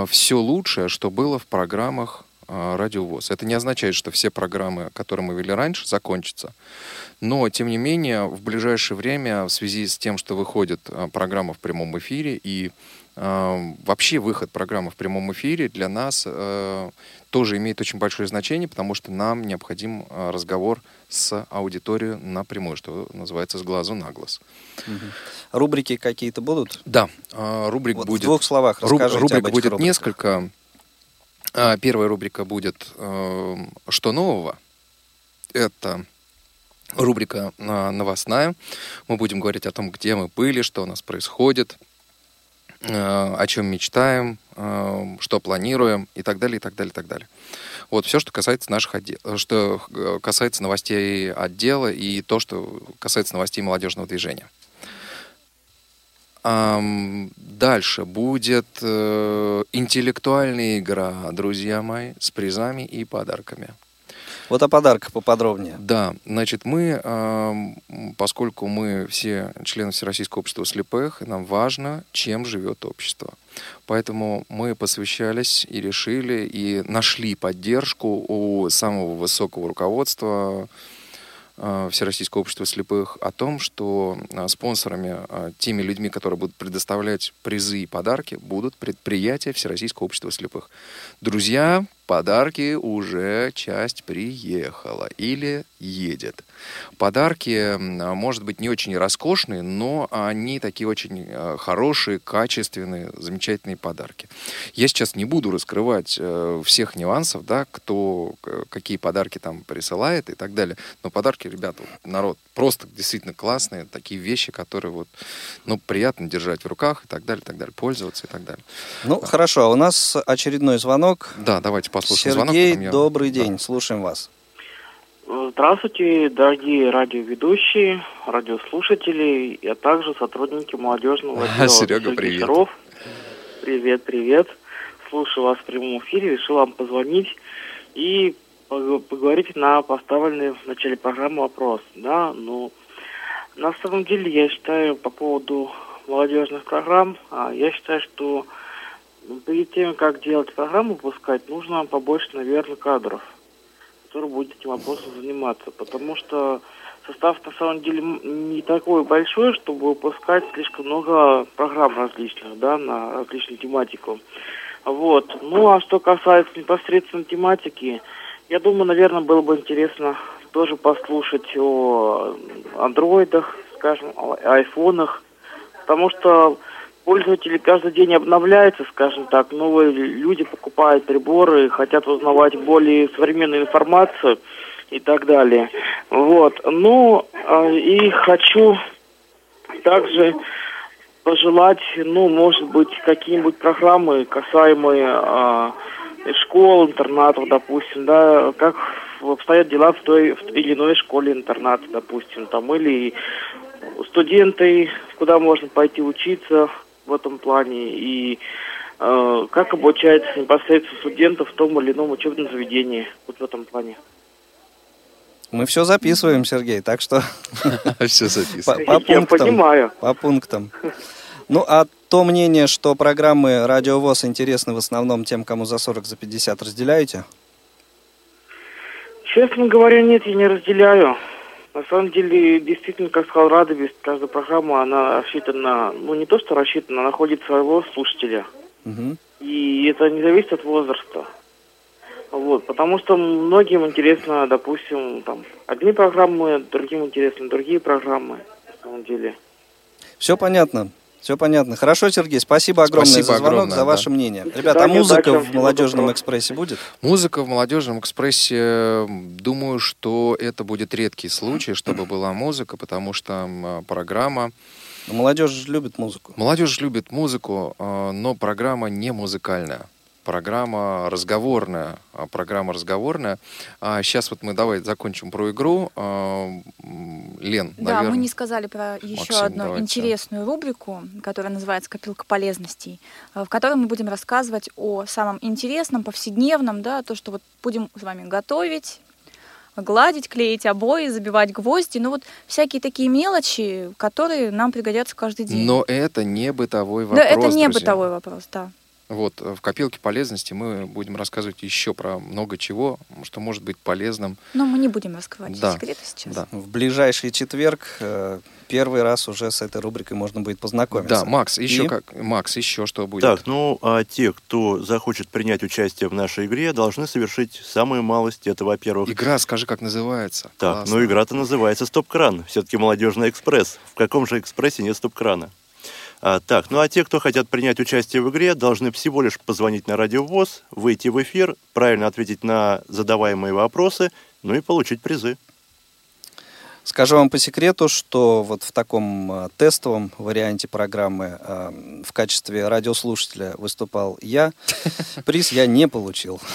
C: все лучшее, что было в программах а, радиовоз. Это не означает, что все программы, которые мы вели раньше, закончатся. Но, тем не менее, в ближайшее время, в связи с тем, что выходит а, программа в прямом эфире и вообще выход программы в прямом эфире для нас тоже имеет очень большое значение, потому что нам необходим разговор с аудиторией напрямую, что называется с глазу на глаз.
B: Угу. Рубрики какие-то будут?
C: Да, а, рубрик вот будет.
B: В двух словах расскажите
C: Рубрик
B: об
C: будет
B: рубриках.
C: несколько. Первая рубрика будет эм, «Что нового?». Это рубрика новостная. Мы будем говорить о том, где мы были, что у нас происходит, э, о чем мечтаем, э, что планируем и так далее, и так далее, и так далее. Вот все, что касается наших отдел, что э, касается новостей отдела и то, что касается новостей молодежного движения. Дальше будет э, интеллектуальная игра, друзья мои, с призами и подарками.
B: Вот о подарках поподробнее.
C: Да, значит, мы, поскольку мы все члены Всероссийского общества слепых, нам важно, чем живет общество. Поэтому мы посвящались и решили, и нашли поддержку у самого высокого руководства Всероссийского общества слепых о том, что э, спонсорами, э, теми людьми, которые будут предоставлять призы и подарки, будут предприятия Всероссийского общества слепых. Друзья, подарки уже часть приехала или едет. Подарки, может быть, не очень роскошные, но они такие очень э, хорошие, качественные, замечательные подарки. Я сейчас не буду раскрывать э, всех нюансов, да, кто какие подарки там присылает и так далее. Но подарки, ребята, народ, просто действительно классные, такие вещи, которые вот, ну, приятно держать в руках и так далее, и так далее, пользоваться и так далее.
B: Ну, да. хорошо, а у нас очередной звонок.
C: Да, давайте послушаем
B: Сергей,
C: звонок.
B: Я... добрый день, да. слушаем вас.
K: Здравствуйте, дорогие радиоведущие, радиослушатели, а также сотрудники молодежного
C: отдела. <laughs> Серега, привет. Серов.
K: Привет, привет. Слушаю вас в прямом эфире, решил вам позвонить и поговорить на поставленный в начале программы вопрос. Да, ну, на самом деле, я считаю, по поводу молодежных программ, а, я считаю, что перед тем, как делать программу, выпускать, нужно побольше, наверное, кадров, которые будут этим вопросом заниматься. Потому что состав на самом деле не такой большой, чтобы выпускать слишком много программ различных, да, на различную тематику. Вот. Ну, а что касается непосредственно тематики, я думаю, наверное, было бы интересно тоже послушать о андроидах, скажем, о айфонах, потому что пользователи каждый день обновляются, скажем так, новые люди покупают приборы, хотят узнавать более современную информацию и так далее. Вот. Ну, а, и хочу также пожелать, ну, может быть, какие-нибудь программы, касаемые а, школ, интернатов, допустим, да, как обстоят дела в той, в или иной школе интерната, допустим, там, или студенты, куда можно пойти учиться, в этом плане и э, как обучается непосредственно студентов в том или ином учебном заведении вот в этом плане.
B: Мы все записываем, Сергей, так что... <laughs>
C: Все записываем.
K: По пунктам. Я понимаю.
B: По пунктам. Ну, а то мнение, что программы Радио ВОЗ интересны в основном тем, кому за 40, за 50, разделяете?
K: Честно говоря, нет, я не разделяю. На самом деле, действительно, как сказал Радович, каждая программа, она рассчитана, ну не то, что рассчитана, она находит своего слушателя. Угу. И это не зависит от возраста. Вот, потому что многим интересно, допустим, там, одни программы, другим интересны другие программы, на самом деле.
B: Все понятно. Все понятно. Хорошо, Сергей, спасибо огромное спасибо за звонок, огромное, за ваше да. мнение. Ребята, а музыка в молодежном экспрессе будет?
C: Музыка в молодежном экспрессе, думаю, что это будет редкий случай, чтобы была музыка, потому что программа
B: Молодежь любит музыку.
C: Молодежь любит музыку, а, но программа не музыкальная программа разговорная. А, программа разговорная. А сейчас вот мы давай закончим про игру. А, Лен,
J: Да, наверное... мы не сказали про еще Максим, одну давайте. интересную рубрику, которая называется «Копилка полезностей», в которой мы будем рассказывать о самом интересном, повседневном, да, то, что вот будем с вами готовить, гладить, клеить обои, забивать гвозди. Ну вот всякие такие мелочи, которые нам пригодятся каждый день.
C: Но это не бытовой вопрос.
J: Да, это не
C: друзья.
J: бытовой вопрос, да.
C: Вот, э, в копилке полезности мы будем рассказывать еще про много чего, что может быть полезным.
J: Но мы не будем раскрывать да. секреты сейчас.
B: Да. В ближайший четверг э, первый раз уже с этой рубрикой можно будет познакомиться.
C: Да, Макс, еще И... как Макс, еще что будет?
L: Так, ну а те, кто захочет принять участие в нашей игре, должны совершить самую малость. Это, во-первых.
C: Игра, скажи, как называется.
L: Так, Классно. ну игра-то называется Стоп-кран. Все-таки молодежный экспресс. В каком же экспрессе нет стоп-крана? А, так, ну а те, кто хотят принять участие в игре, должны всего лишь позвонить на Радио ВОЗ, выйти в эфир, правильно ответить на задаваемые вопросы, ну и получить призы.
B: Скажу вам по секрету, что вот в таком э, тестовом варианте программы э, в качестве радиослушателя выступал я. <laughs> Приз я не получил. <laughs>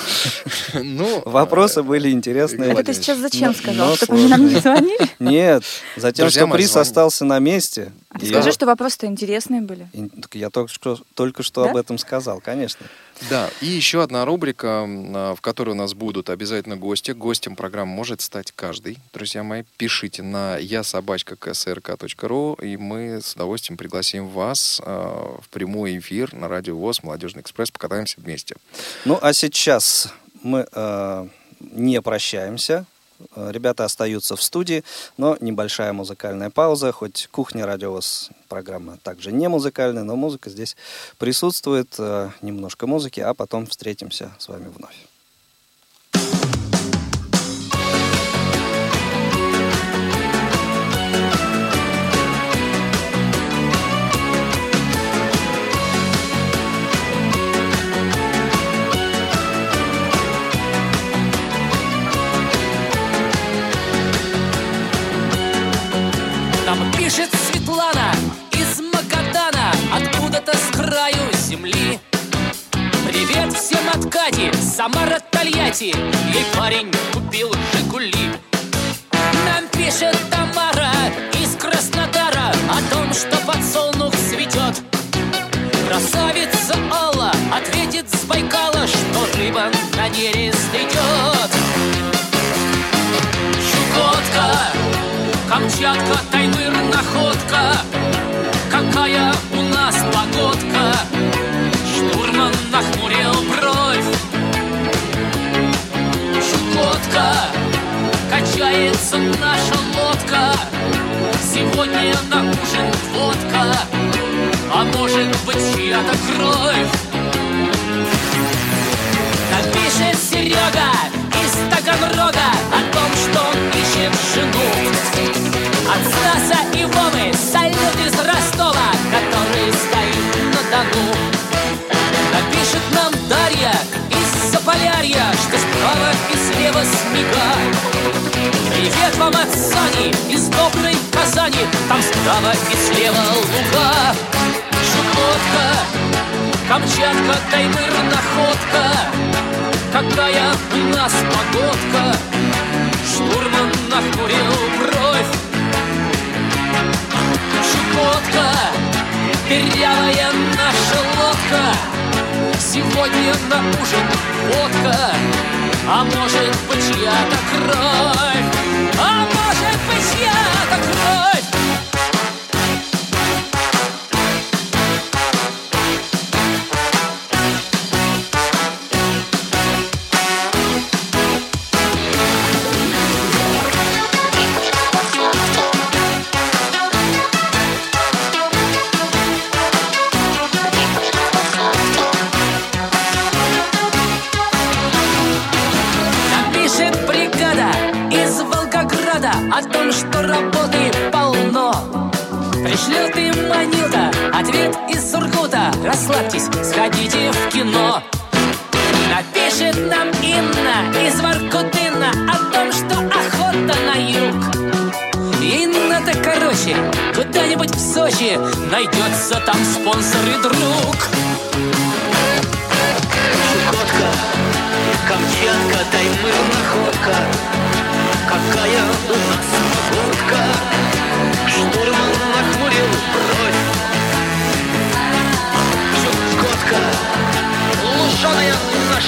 B: Ну, <laughs> Вопросы были интересные.
J: Это ты сейчас зачем сказал? Чтобы они нам не звонили?
B: Нет, затем, что приз остался на месте.
J: А скажи, что вопросы-то интересные были.
B: Я только что, только что об этом сказал, конечно.
C: Да, и еще одна рубрика, а, в которой у нас будут обязательно гости. Гостем программы может стать каждый. Друзья мои, пишите на я и мы с удовольствием пригласим вас э, в прямой эфир на радио ВОЗ «Молодежный экспресс», покатаемся вместе.
B: Ну, а сейчас мы э, не прощаемся. Ребята остаются в студии, но небольшая музыкальная пауза. Хоть кухня радио ВОЗ программа также не музыкальная, но музыка здесь присутствует. Немножко музыки, а потом встретимся с вами вновь.
M: Кати, Самара, Тольятти. Ей парень купил Жигули Нам пишет Тамара из Краснодара О том, что подсолнух цветет Красавица Алла ответит с Байкала Что рыба на нерест идет Чукотка, Камчатка, нас погодка. Штурман нахмурил бровь. Чукотка Качается наша лодка. Сегодня на ужин водка А может быть чья-то кровь. Напишет Серега из Таганрога О том, что он ищет жену От Стаса и Вовы салют из Ростова Который стоит на Дону Напишет нам Дарья из Заполярья, что справа и слева снега. Привет вам от Сани из доброй Казани, там справа и слева луга. Чукотка, Камчатка, Таймыр, находка. Какая у нас погодка, штурман нахмурил бровь. Чукотка, дырявая наша лодка. Сегодня на ужин водка А может быть чья-то кровь А может быть чья-то кровь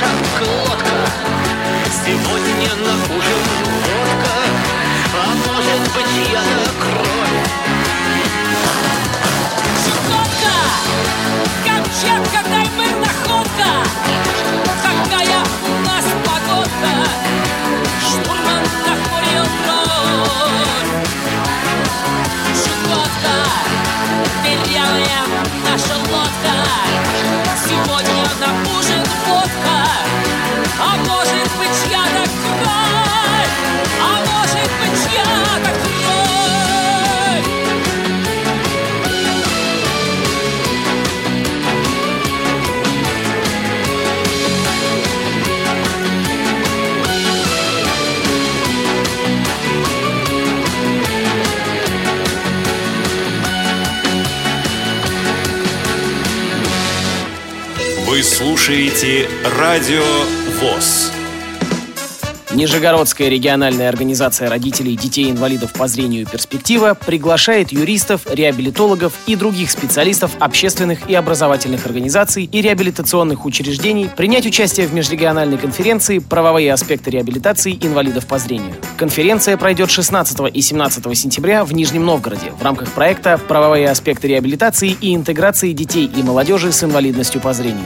N: наша глотка. Сегодня на ужин водка А может быть я кровь.
M: Чукотка Камчатка, Таймыр, находка! Какая у нас погодка! Штурман нахмурил бровь Чукотка, дырявая наша лодка! Сегодня
O: слушаете Радио ВОЗ.
P: Нижегородская региональная организация родителей детей-инвалидов по зрению «Перспектива» приглашает юристов, реабилитологов и других специалистов общественных и образовательных организаций и реабилитационных учреждений принять участие в межрегиональной конференции «Правовые аспекты реабилитации инвалидов по зрению». Конференция пройдет 16 и 17 сентября в Нижнем Новгороде в рамках проекта «Правовые аспекты реабилитации и интеграции детей и молодежи с инвалидностью по зрению».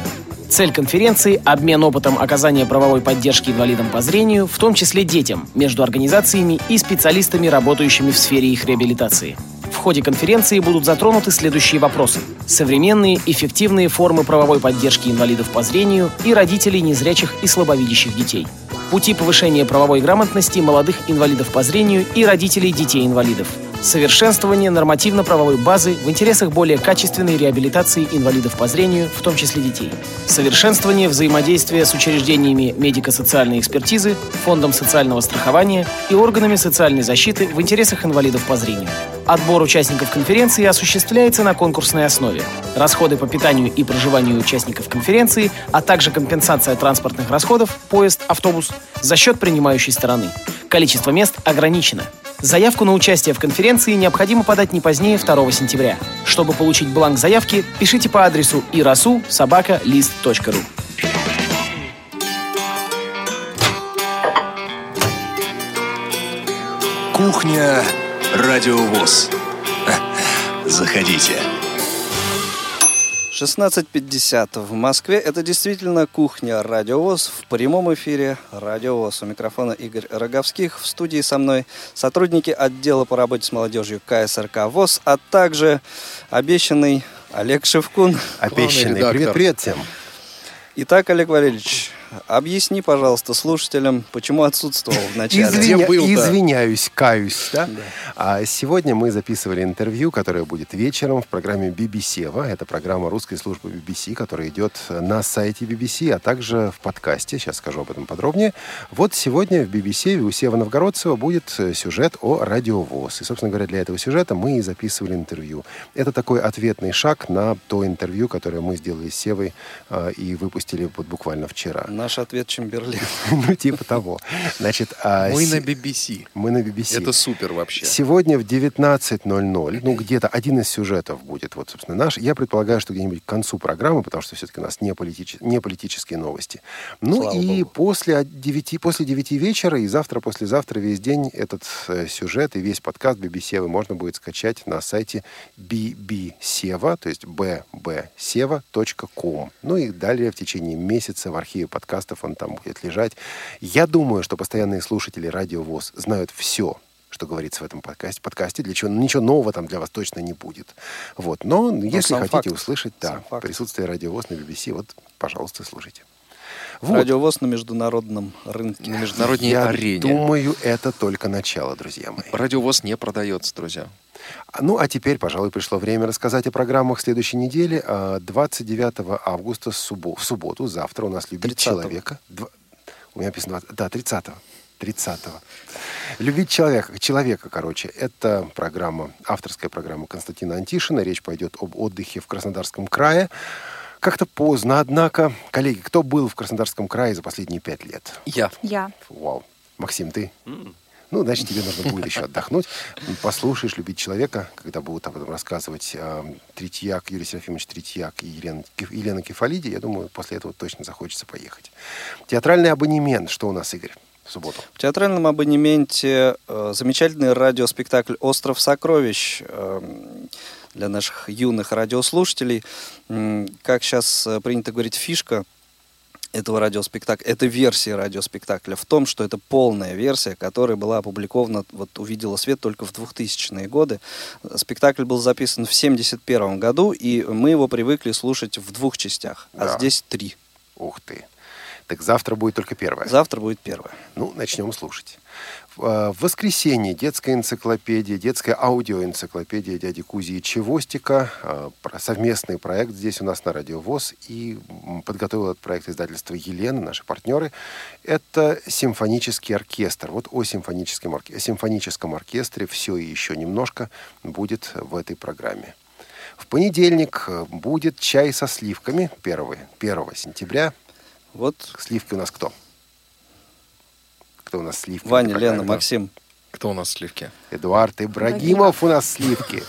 P: Цель конференции – обмен опытом оказания правовой поддержки инвалидам по зрению, в том числе детям, между организациями и специалистами, работающими в сфере их реабилитации. В ходе конференции будут затронуты следующие вопросы. Современные, эффективные формы правовой поддержки инвалидов по зрению и родителей незрячих и слабовидящих детей. Пути повышения правовой грамотности молодых инвалидов по зрению и родителей детей-инвалидов – совершенствование нормативно-правовой базы в интересах более качественной реабилитации инвалидов по зрению, в том числе детей, совершенствование взаимодействия с учреждениями медико-социальной экспертизы, фондом социального страхования и органами социальной защиты в интересах инвалидов по зрению. Отбор участников конференции осуществляется на конкурсной основе. Расходы по питанию и проживанию участников конференции, а также компенсация транспортных расходов, поезд, автобус, за счет принимающей стороны. Количество мест ограничено. Заявку на участие в конференции необходимо подать не позднее 2 сентября. Чтобы получить бланк заявки, пишите по адресу irasu собака.
A: Кухня Радиовоз. <laughs> Заходите.
B: 16.50 в Москве. Это действительно кухня Радиовоз в прямом эфире Радиовоз. У микрофона Игорь Роговских. В студии со мной сотрудники отдела по работе с молодежью КСРК ВОЗ, а также обещанный Олег Шевкун.
Q: Обещанный. Привет, привет всем.
B: Итак, Олег Валерьевич, Объясни, пожалуйста, слушателям, почему отсутствовал в начале.
Q: Извиня... Извиняюсь, каюсь. Да? Да. А сегодня мы записывали интервью, которое будет вечером в программе BBC. Это программа русской службы BBC, которая идет на сайте BBC, а также в подкасте. Сейчас скажу об этом подробнее. Вот сегодня в BBC у Сева Новгородцева будет сюжет о радиовоз. И, собственно говоря, для этого сюжета мы и записывали интервью. Это такой ответный шаг на то интервью, которое мы сделали с Севой э, и выпустили вот буквально вчера.
B: Наш ответ Чемберлин. <laughs>
Q: ну, типа того. Значит,
C: а, мы на BBC.
Q: Мы на BBC.
C: Это супер вообще.
Q: Сегодня в 19.00, ну, где-то один из сюжетов будет, вот, собственно, наш. Я предполагаю, что где-нибудь к концу программы, потому что все-таки у нас не, политич... не политические новости. Ну, Слава и Богу. после 9, после 9 вечера и завтра-послезавтра весь день этот э, сюжет и весь подкаст BBC можно будет скачать на сайте bbseva, то есть bbseva.com. Ну и далее в течение месяца в архиве подкаста подкастов он там будет лежать. Я думаю, что постоянные слушатели Радио ВОЗ знают все, что говорится в этом подкасте, подкасте для чего ничего нового там для вас точно не будет. Вот. Но, Но если хотите факт. услышать, да, присутствие радиовоз на BBC, вот, пожалуйста, слушайте.
B: Вот. Радиовоз на международном рынке.
C: На международной
Q: Я
C: арене.
Q: думаю, это только начало, друзья мои.
C: Радиовоз не продается, друзья.
Q: Ну, а теперь, пожалуй, пришло время рассказать о программах следующей недели. 29 а, августа в субботу, завтра у нас «Любить 30 человека». У меня написано, да, 30-го. 30-го. «Любить человека», человека, короче, это программа, авторская программа Константина Антишина. Речь пойдет об отдыхе в Краснодарском крае. Как-то поздно, однако. Коллеги, кто был в Краснодарском крае за последние пять лет?
C: Я.
J: Я.
Q: Вау. Максим, ты? Mm. Ну, значит, тебе нужно будет еще отдохнуть. Послушаешь «Любить человека», когда будут об этом рассказывать э, Третьяк, Юрий Серафимович Третьяк и Елена, Елена Кефалиди. Я думаю, после этого точно захочется поехать. Театральный абонемент. Что у нас, Игорь? В субботу.
B: В театральном абонементе э, замечательный радиоспектакль «Остров сокровищ» э, для наших юных радиослушателей. Как сейчас э, принято говорить, фишка этого радиоспектакля, это версия радиоспектакля в том, что это полная версия, которая была опубликована, вот увидела свет только в 2000-е годы. Спектакль был записан в 71 году, и мы его привыкли слушать в двух частях, а да. здесь три.
Q: Ух ты. Так завтра будет только первое.
B: Завтра будет первое.
Q: Ну, начнем слушать. Э, в воскресенье детская энциклопедия, детская аудиоэнциклопедия дяди Кузи и Чевостика. Э, совместный проект здесь у нас на Радио ВОЗ. И подготовил этот проект издательство Елена, наши партнеры. Это симфонический оркестр. Вот о симфоническом, орке... симфоническом оркестре все и еще немножко будет в этой программе. В понедельник э, будет чай со сливками 1, 1 сентября.
B: Вот.
Q: Сливки у нас кто? Кто у нас сливки?
B: Ваня, Лена, Максим.
C: Кто у нас сливки?
Q: Эдуард Ибрагимов у нас сливки.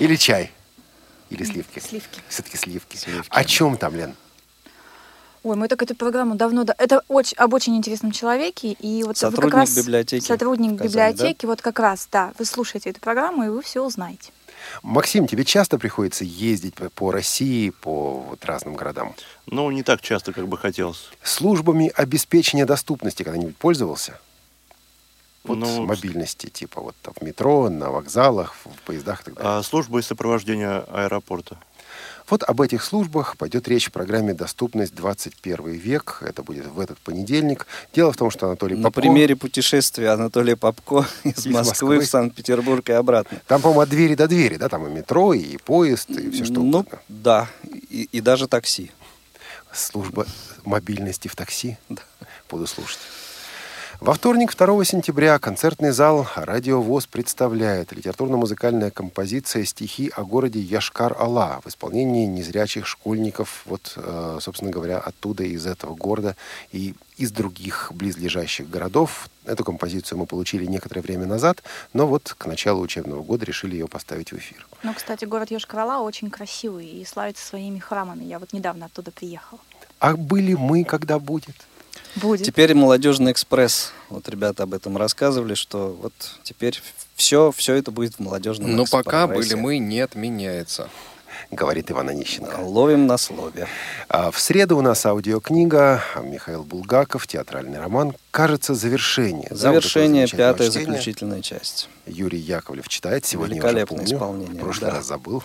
Q: Или чай? Или сливки?
J: Сливки.
Q: Все-таки сливки. О чем там, Лен?
J: Ой, мы так эту программу давно... Это очень, об очень интересном человеке. И вот
B: сотрудник
J: как раз,
B: библиотеки.
J: Сотрудник Казани, библиотеки. Да? Вот как раз, да. Вы слушаете эту программу, и вы все узнаете.
Q: Максим, тебе часто приходится ездить по России, по вот разным городам?
L: Ну, не так часто, как бы хотелось.
Q: Службами обеспечения доступности когда-нибудь пользовался? Вот ну, мобильности, типа вот в метро, на вокзалах, в поездах и так далее.
L: А службы сопровождения аэропорта?
Q: Вот об этих службах пойдет речь в программе «Доступность 21 век». Это будет в этот понедельник. Дело в том, что Анатолий
B: На
Q: Попко...
B: примере путешествия Анатолия Попко <laughs> из, из Москвы, Москвы в Санкт-Петербург и обратно.
Q: Там, по-моему, от двери до двери, да? Там и метро, и поезд, и все что
B: ну,
Q: угодно.
B: да, и, и даже такси.
Q: Служба мобильности в такси?
B: Да.
Q: Буду слушать. Во вторник, 2 сентября, концертный зал «Радио ВОЗ» представляет литературно-музыкальная композиция «Стихи о городе Яшкар-Ала» в исполнении незрячих школьников, вот, э, собственно говоря, оттуда, из этого города и из других близлежащих городов. Эту композицию мы получили некоторое время назад, но вот к началу учебного года решили ее поставить в эфир.
J: Ну, кстати, город Йошкар-Ола очень красивый и славится своими храмами. Я вот недавно оттуда приехала.
Q: А были мы, когда будет?
J: Будет.
B: Теперь молодежный экспресс. Вот ребята об этом рассказывали, что вот теперь все, все это будет в молодежном
C: Но
B: экспрессе.
C: пока были мы, не отменяется.
Q: Говорит Иван Онищенко.
B: Ловим на слове.
Q: А в среду у нас аудиокнига Михаил Булгаков, театральный роман «Кажется, завершение».
B: Завершение, да, вот пятая заключительная часть.
Q: Юрий Яковлев читает. Сегодня
B: Великолепное
Q: уже помню.
B: исполнение.
Q: В прошлый
B: да.
Q: раз забыл.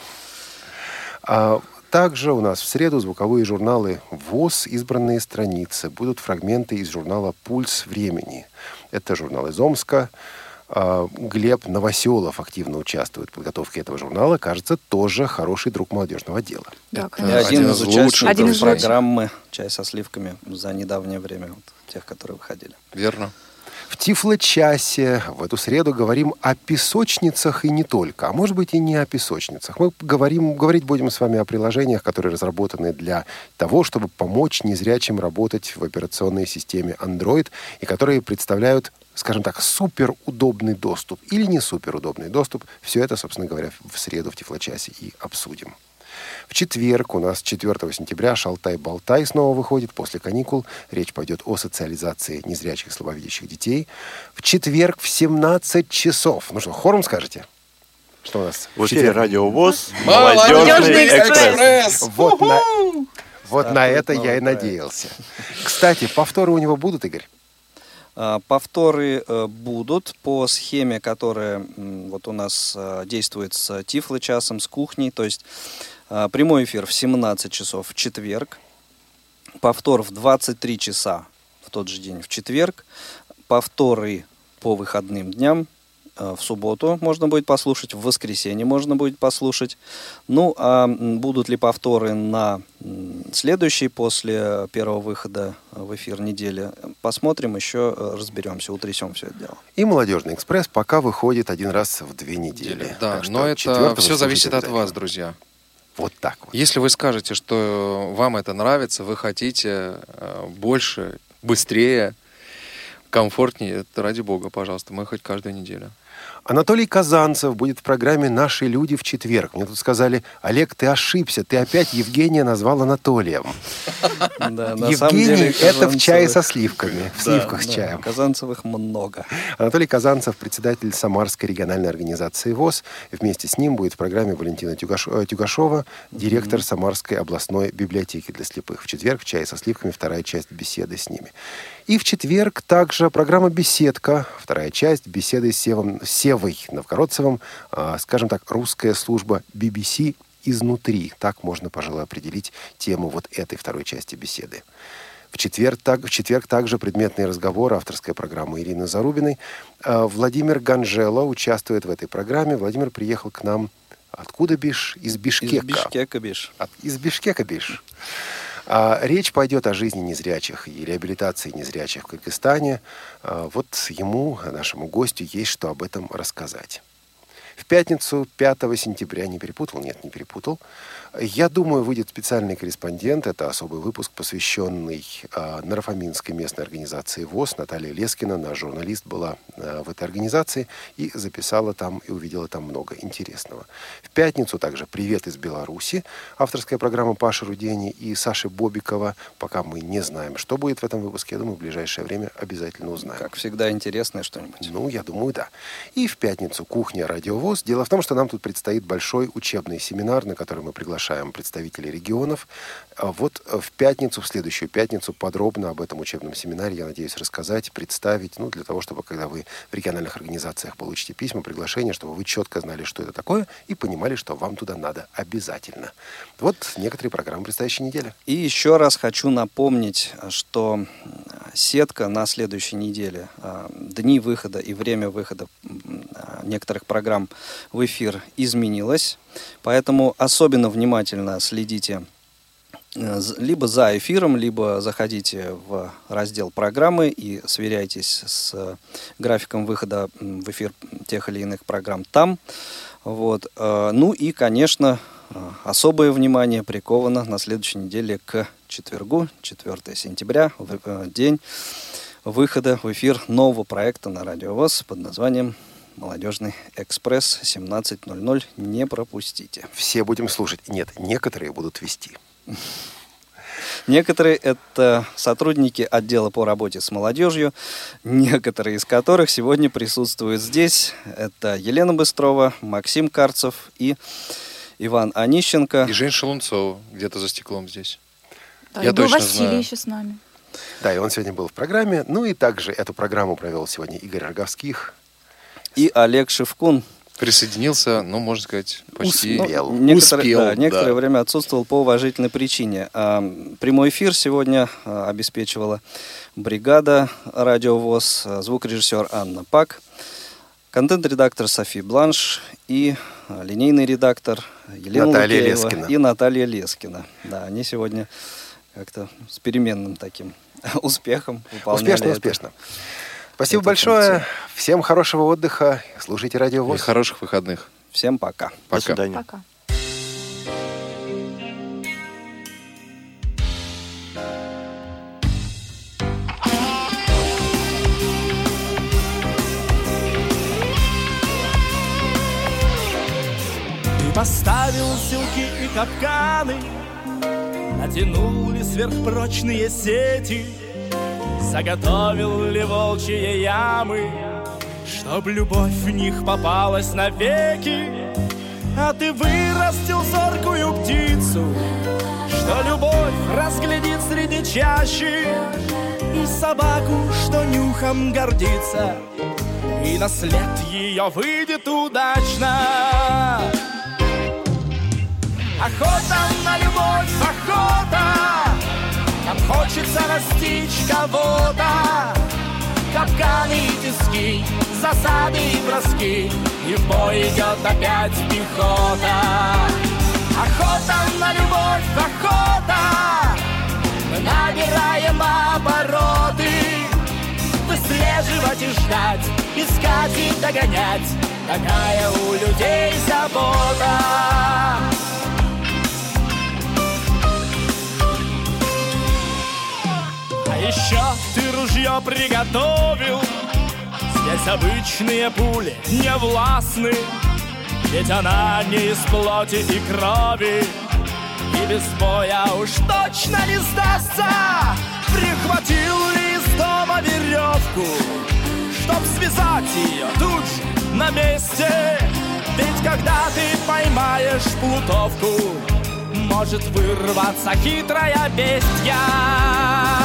Q: А, также у нас в среду звуковые журналы ВОЗ, избранные страницы. Будут фрагменты из журнала «Пульс времени». Это журнал из Омска. А, Глеб Новоселов активно участвует в подготовке этого журнала. Кажется, тоже хороший друг молодежного отдела.
J: Да,
B: конечно. Один, из участников один из программы «Чай со сливками» за недавнее время, вот, тех, которые выходили.
C: Верно.
Q: В Тифло-часе в эту среду говорим о песочницах и не только, а может быть и не о песочницах. Мы говорим, говорить будем с вами о приложениях, которые разработаны для того, чтобы помочь незрячим работать в операционной системе Android и которые представляют скажем так, суперудобный доступ или не суперудобный доступ. Все это, собственно говоря, в среду в Тифлочасе и обсудим. В четверг у нас 4 сентября «Шалтай-болтай» снова выходит после каникул. Речь пойдет о социализации незрячих и слабовидящих детей. В четверг в 17 часов. Ну что, хором скажете? Что у нас?
L: В эфире Радио ВОЗ.
J: Молодежный экспресс.
Q: Вот на, вот на это я и надеялся. Кстати, повторы у него будут, Игорь?
B: А, повторы э, будут по схеме, которая вот у нас э, действует с Тифло часом, с кухней. То есть прямой эфир в 17 часов в четверг. Повтор в 23 часа в тот же день в четверг. Повторы по выходным дням Э, в субботу можно будет послушать, в воскресенье можно будет послушать. Ну, а будут ли повторы на следующий после первого выхода в эфир недели, посмотрим, еще разберемся, утрясем все это дело.
Q: И «Молодежный экспресс» пока выходит один раз в две недели.
C: Да, но это все зависит от вас, друзья.
Q: Вот так вот.
C: Если вы скажете, что вам это нравится, вы хотите э, больше, быстрее, комфортнее, ради бога, пожалуйста, мы хоть каждую неделю.
Q: Анатолий Казанцев будет в программе «Наши люди» в четверг. Мне тут сказали, Олег, ты ошибся, ты опять Евгения назвал Анатолием. Евгений – это в чае со сливками, в сливках с чаем.
B: Казанцевых много.
Q: Анатолий Казанцев – председатель Самарской региональной организации ВОЗ. Вместе с ним будет в программе Валентина э, Тюгашова, директор Самарской областной библиотеки для слепых. В четверг в чае со сливками вторая часть беседы с ними. И в четверг также программа «Беседка», вторая часть беседы с Севом, Севой Новгородцевым, э, скажем так, русская служба BBC изнутри. Так можно, пожалуй, определить тему вот этой второй части беседы. В четверг, так, в четверг также предметный разговор, авторская программа Ирины Зарубиной. Э, Владимир Ганжело участвует в этой программе. Владимир приехал к нам откуда биш? Из Бишкека. Из
B: Бишкека биш.
Q: От, из Бишкека биш. А, речь пойдет о жизни незрячих и реабилитации незрячих в Кыргызстане. А, вот ему, нашему гостю, есть что об этом рассказать. В пятницу 5 сентября, не перепутал? Нет, не перепутал. Я думаю, выйдет специальный корреспондент. Это особый выпуск, посвященный э, Нарафаминской местной организации ВОЗ. Наталья Лескина, наш журналист, была э, в этой организации и записала там и увидела там много интересного. В пятницу также «Привет из Беларуси», авторская программа Паши Рудени и Саши Бобикова. Пока мы не знаем, что будет в этом выпуске, я думаю, в ближайшее время обязательно узнаем.
B: Как всегда, интересное что-нибудь.
Q: Ну, я думаю, да. И в пятницу «Кухня Радиовоз». Дело в том, что нам тут предстоит большой учебный семинар, на который мы приглашаем приглашаем представителей регионов. А вот в пятницу, в следующую пятницу подробно об этом учебном семинаре, я надеюсь, рассказать, представить, ну, для того, чтобы, когда вы в региональных организациях получите письма, приглашения, чтобы вы четко знали, что это такое, и понимали, что вам туда надо обязательно. Вот некоторые программы предстоящей недели.
B: И еще раз хочу напомнить, что сетка на следующей неделе, а, дни выхода и время выхода а, некоторых программ в эфир изменилась. Поэтому особенно внимательно следите э, либо за эфиром, либо заходите в раздел программы и сверяйтесь с графиком выхода в эфир тех или иных программ там. Вот. Э, ну и, конечно, э, особое внимание приковано на следующей неделе к четвергу, 4 сентября, день выхода в эфир нового проекта на Радио ВОЗ под названием Молодежный экспресс 17.00. Не пропустите.
Q: Все будем слушать. Нет, некоторые будут вести. <laughs>
B: Некоторые это сотрудники отдела по работе с молодежью, некоторые из которых сегодня присутствуют здесь. Это Елена Быстрова, Максим Карцев и Иван Онищенко.
C: И Жень Шелунцова где-то за стеклом здесь.
J: Да, Я и точно Василий знаю. еще с нами.
Q: Да, и он сегодня был в программе. Ну и также эту программу провел сегодня Игорь Роговских
B: и Олег Шевкун.
C: Присоединился, ну, можно сказать, почти
B: успел. Ну, некоторое, успел, да, некоторое да. время отсутствовал по уважительной причине. А, прямой эфир сегодня а, обеспечивала бригада «Радиовоз», а, звукорежиссер Анна Пак, контент-редактор Софи Бланш и а, линейный редактор Елена Наталья Лукеева Лескина. и Наталья Лескина. Да, они сегодня как-то с переменным таким <laughs> успехом выполняли
Q: Успешно, это. успешно. Спасибо большое. Функция. Всем хорошего отдыха. Слушайте Радио ВОЗ.
C: И хороших выходных.
B: Всем пока.
C: Пока.
B: До
C: свидания.
J: Пока.
R: Ты поставил силки и капканы, Натянули сверхпрочные сети — Заготовил ли волчьи ямы, Чтоб любовь в них попалась навеки, А ты вырастил зоркую птицу, Что любовь разглядит среди чащи, И собаку, что нюхом гордится, И на след ее выйдет удачно. Охота на любовь, охота! Хочется настичь кого-то. Капканы и тиски, засады и броски. И в бой идет опять пехота. Охота на любовь, охота. Мы набираем обороты. Выслеживать и ждать, искать и догонять. Такая у людей забота еще ты ружье приготовил. Здесь обычные пули не властны Ведь она не из плоти и крови. И без боя уж точно не сдастся. Прихватил ли из дома веревку Чтоб связать ее тут же на месте. Ведь когда ты поймаешь плутовку Может вырваться хитрая бестия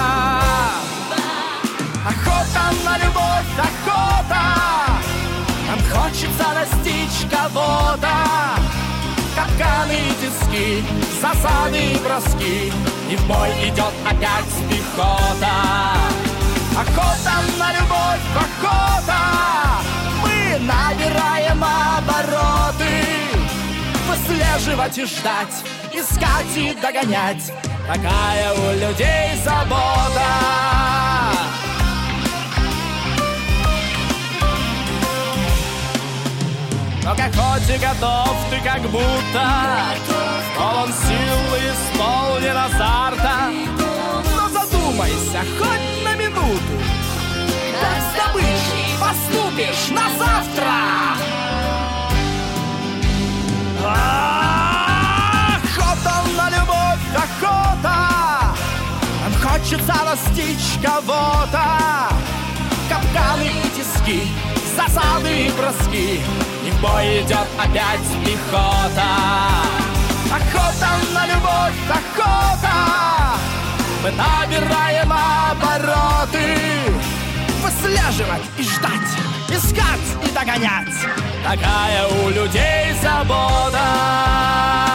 R: На любовь, охота! Нам хочется достичь кого-то Капканы и тиски, засады и броски. И в бой идет опять пехота. Охота на любовь, охота! Мы набираем обороты. Выслеживать и ждать, искать и догонять. Такая у людей забота No que работе готов ты как будто Полон сил и исполнен азарта Но задумайся хоть на минуту Как с добычей поступишь на завтра Охота на любовь, охота Нам хочется достичь кого-то Капканы и тиски, засады и броски И бой идет опять пехота. Охота на любовь, охота. Мы набираем обороты. Выслеживать и ждать Искать и догонять. Такая у людей забота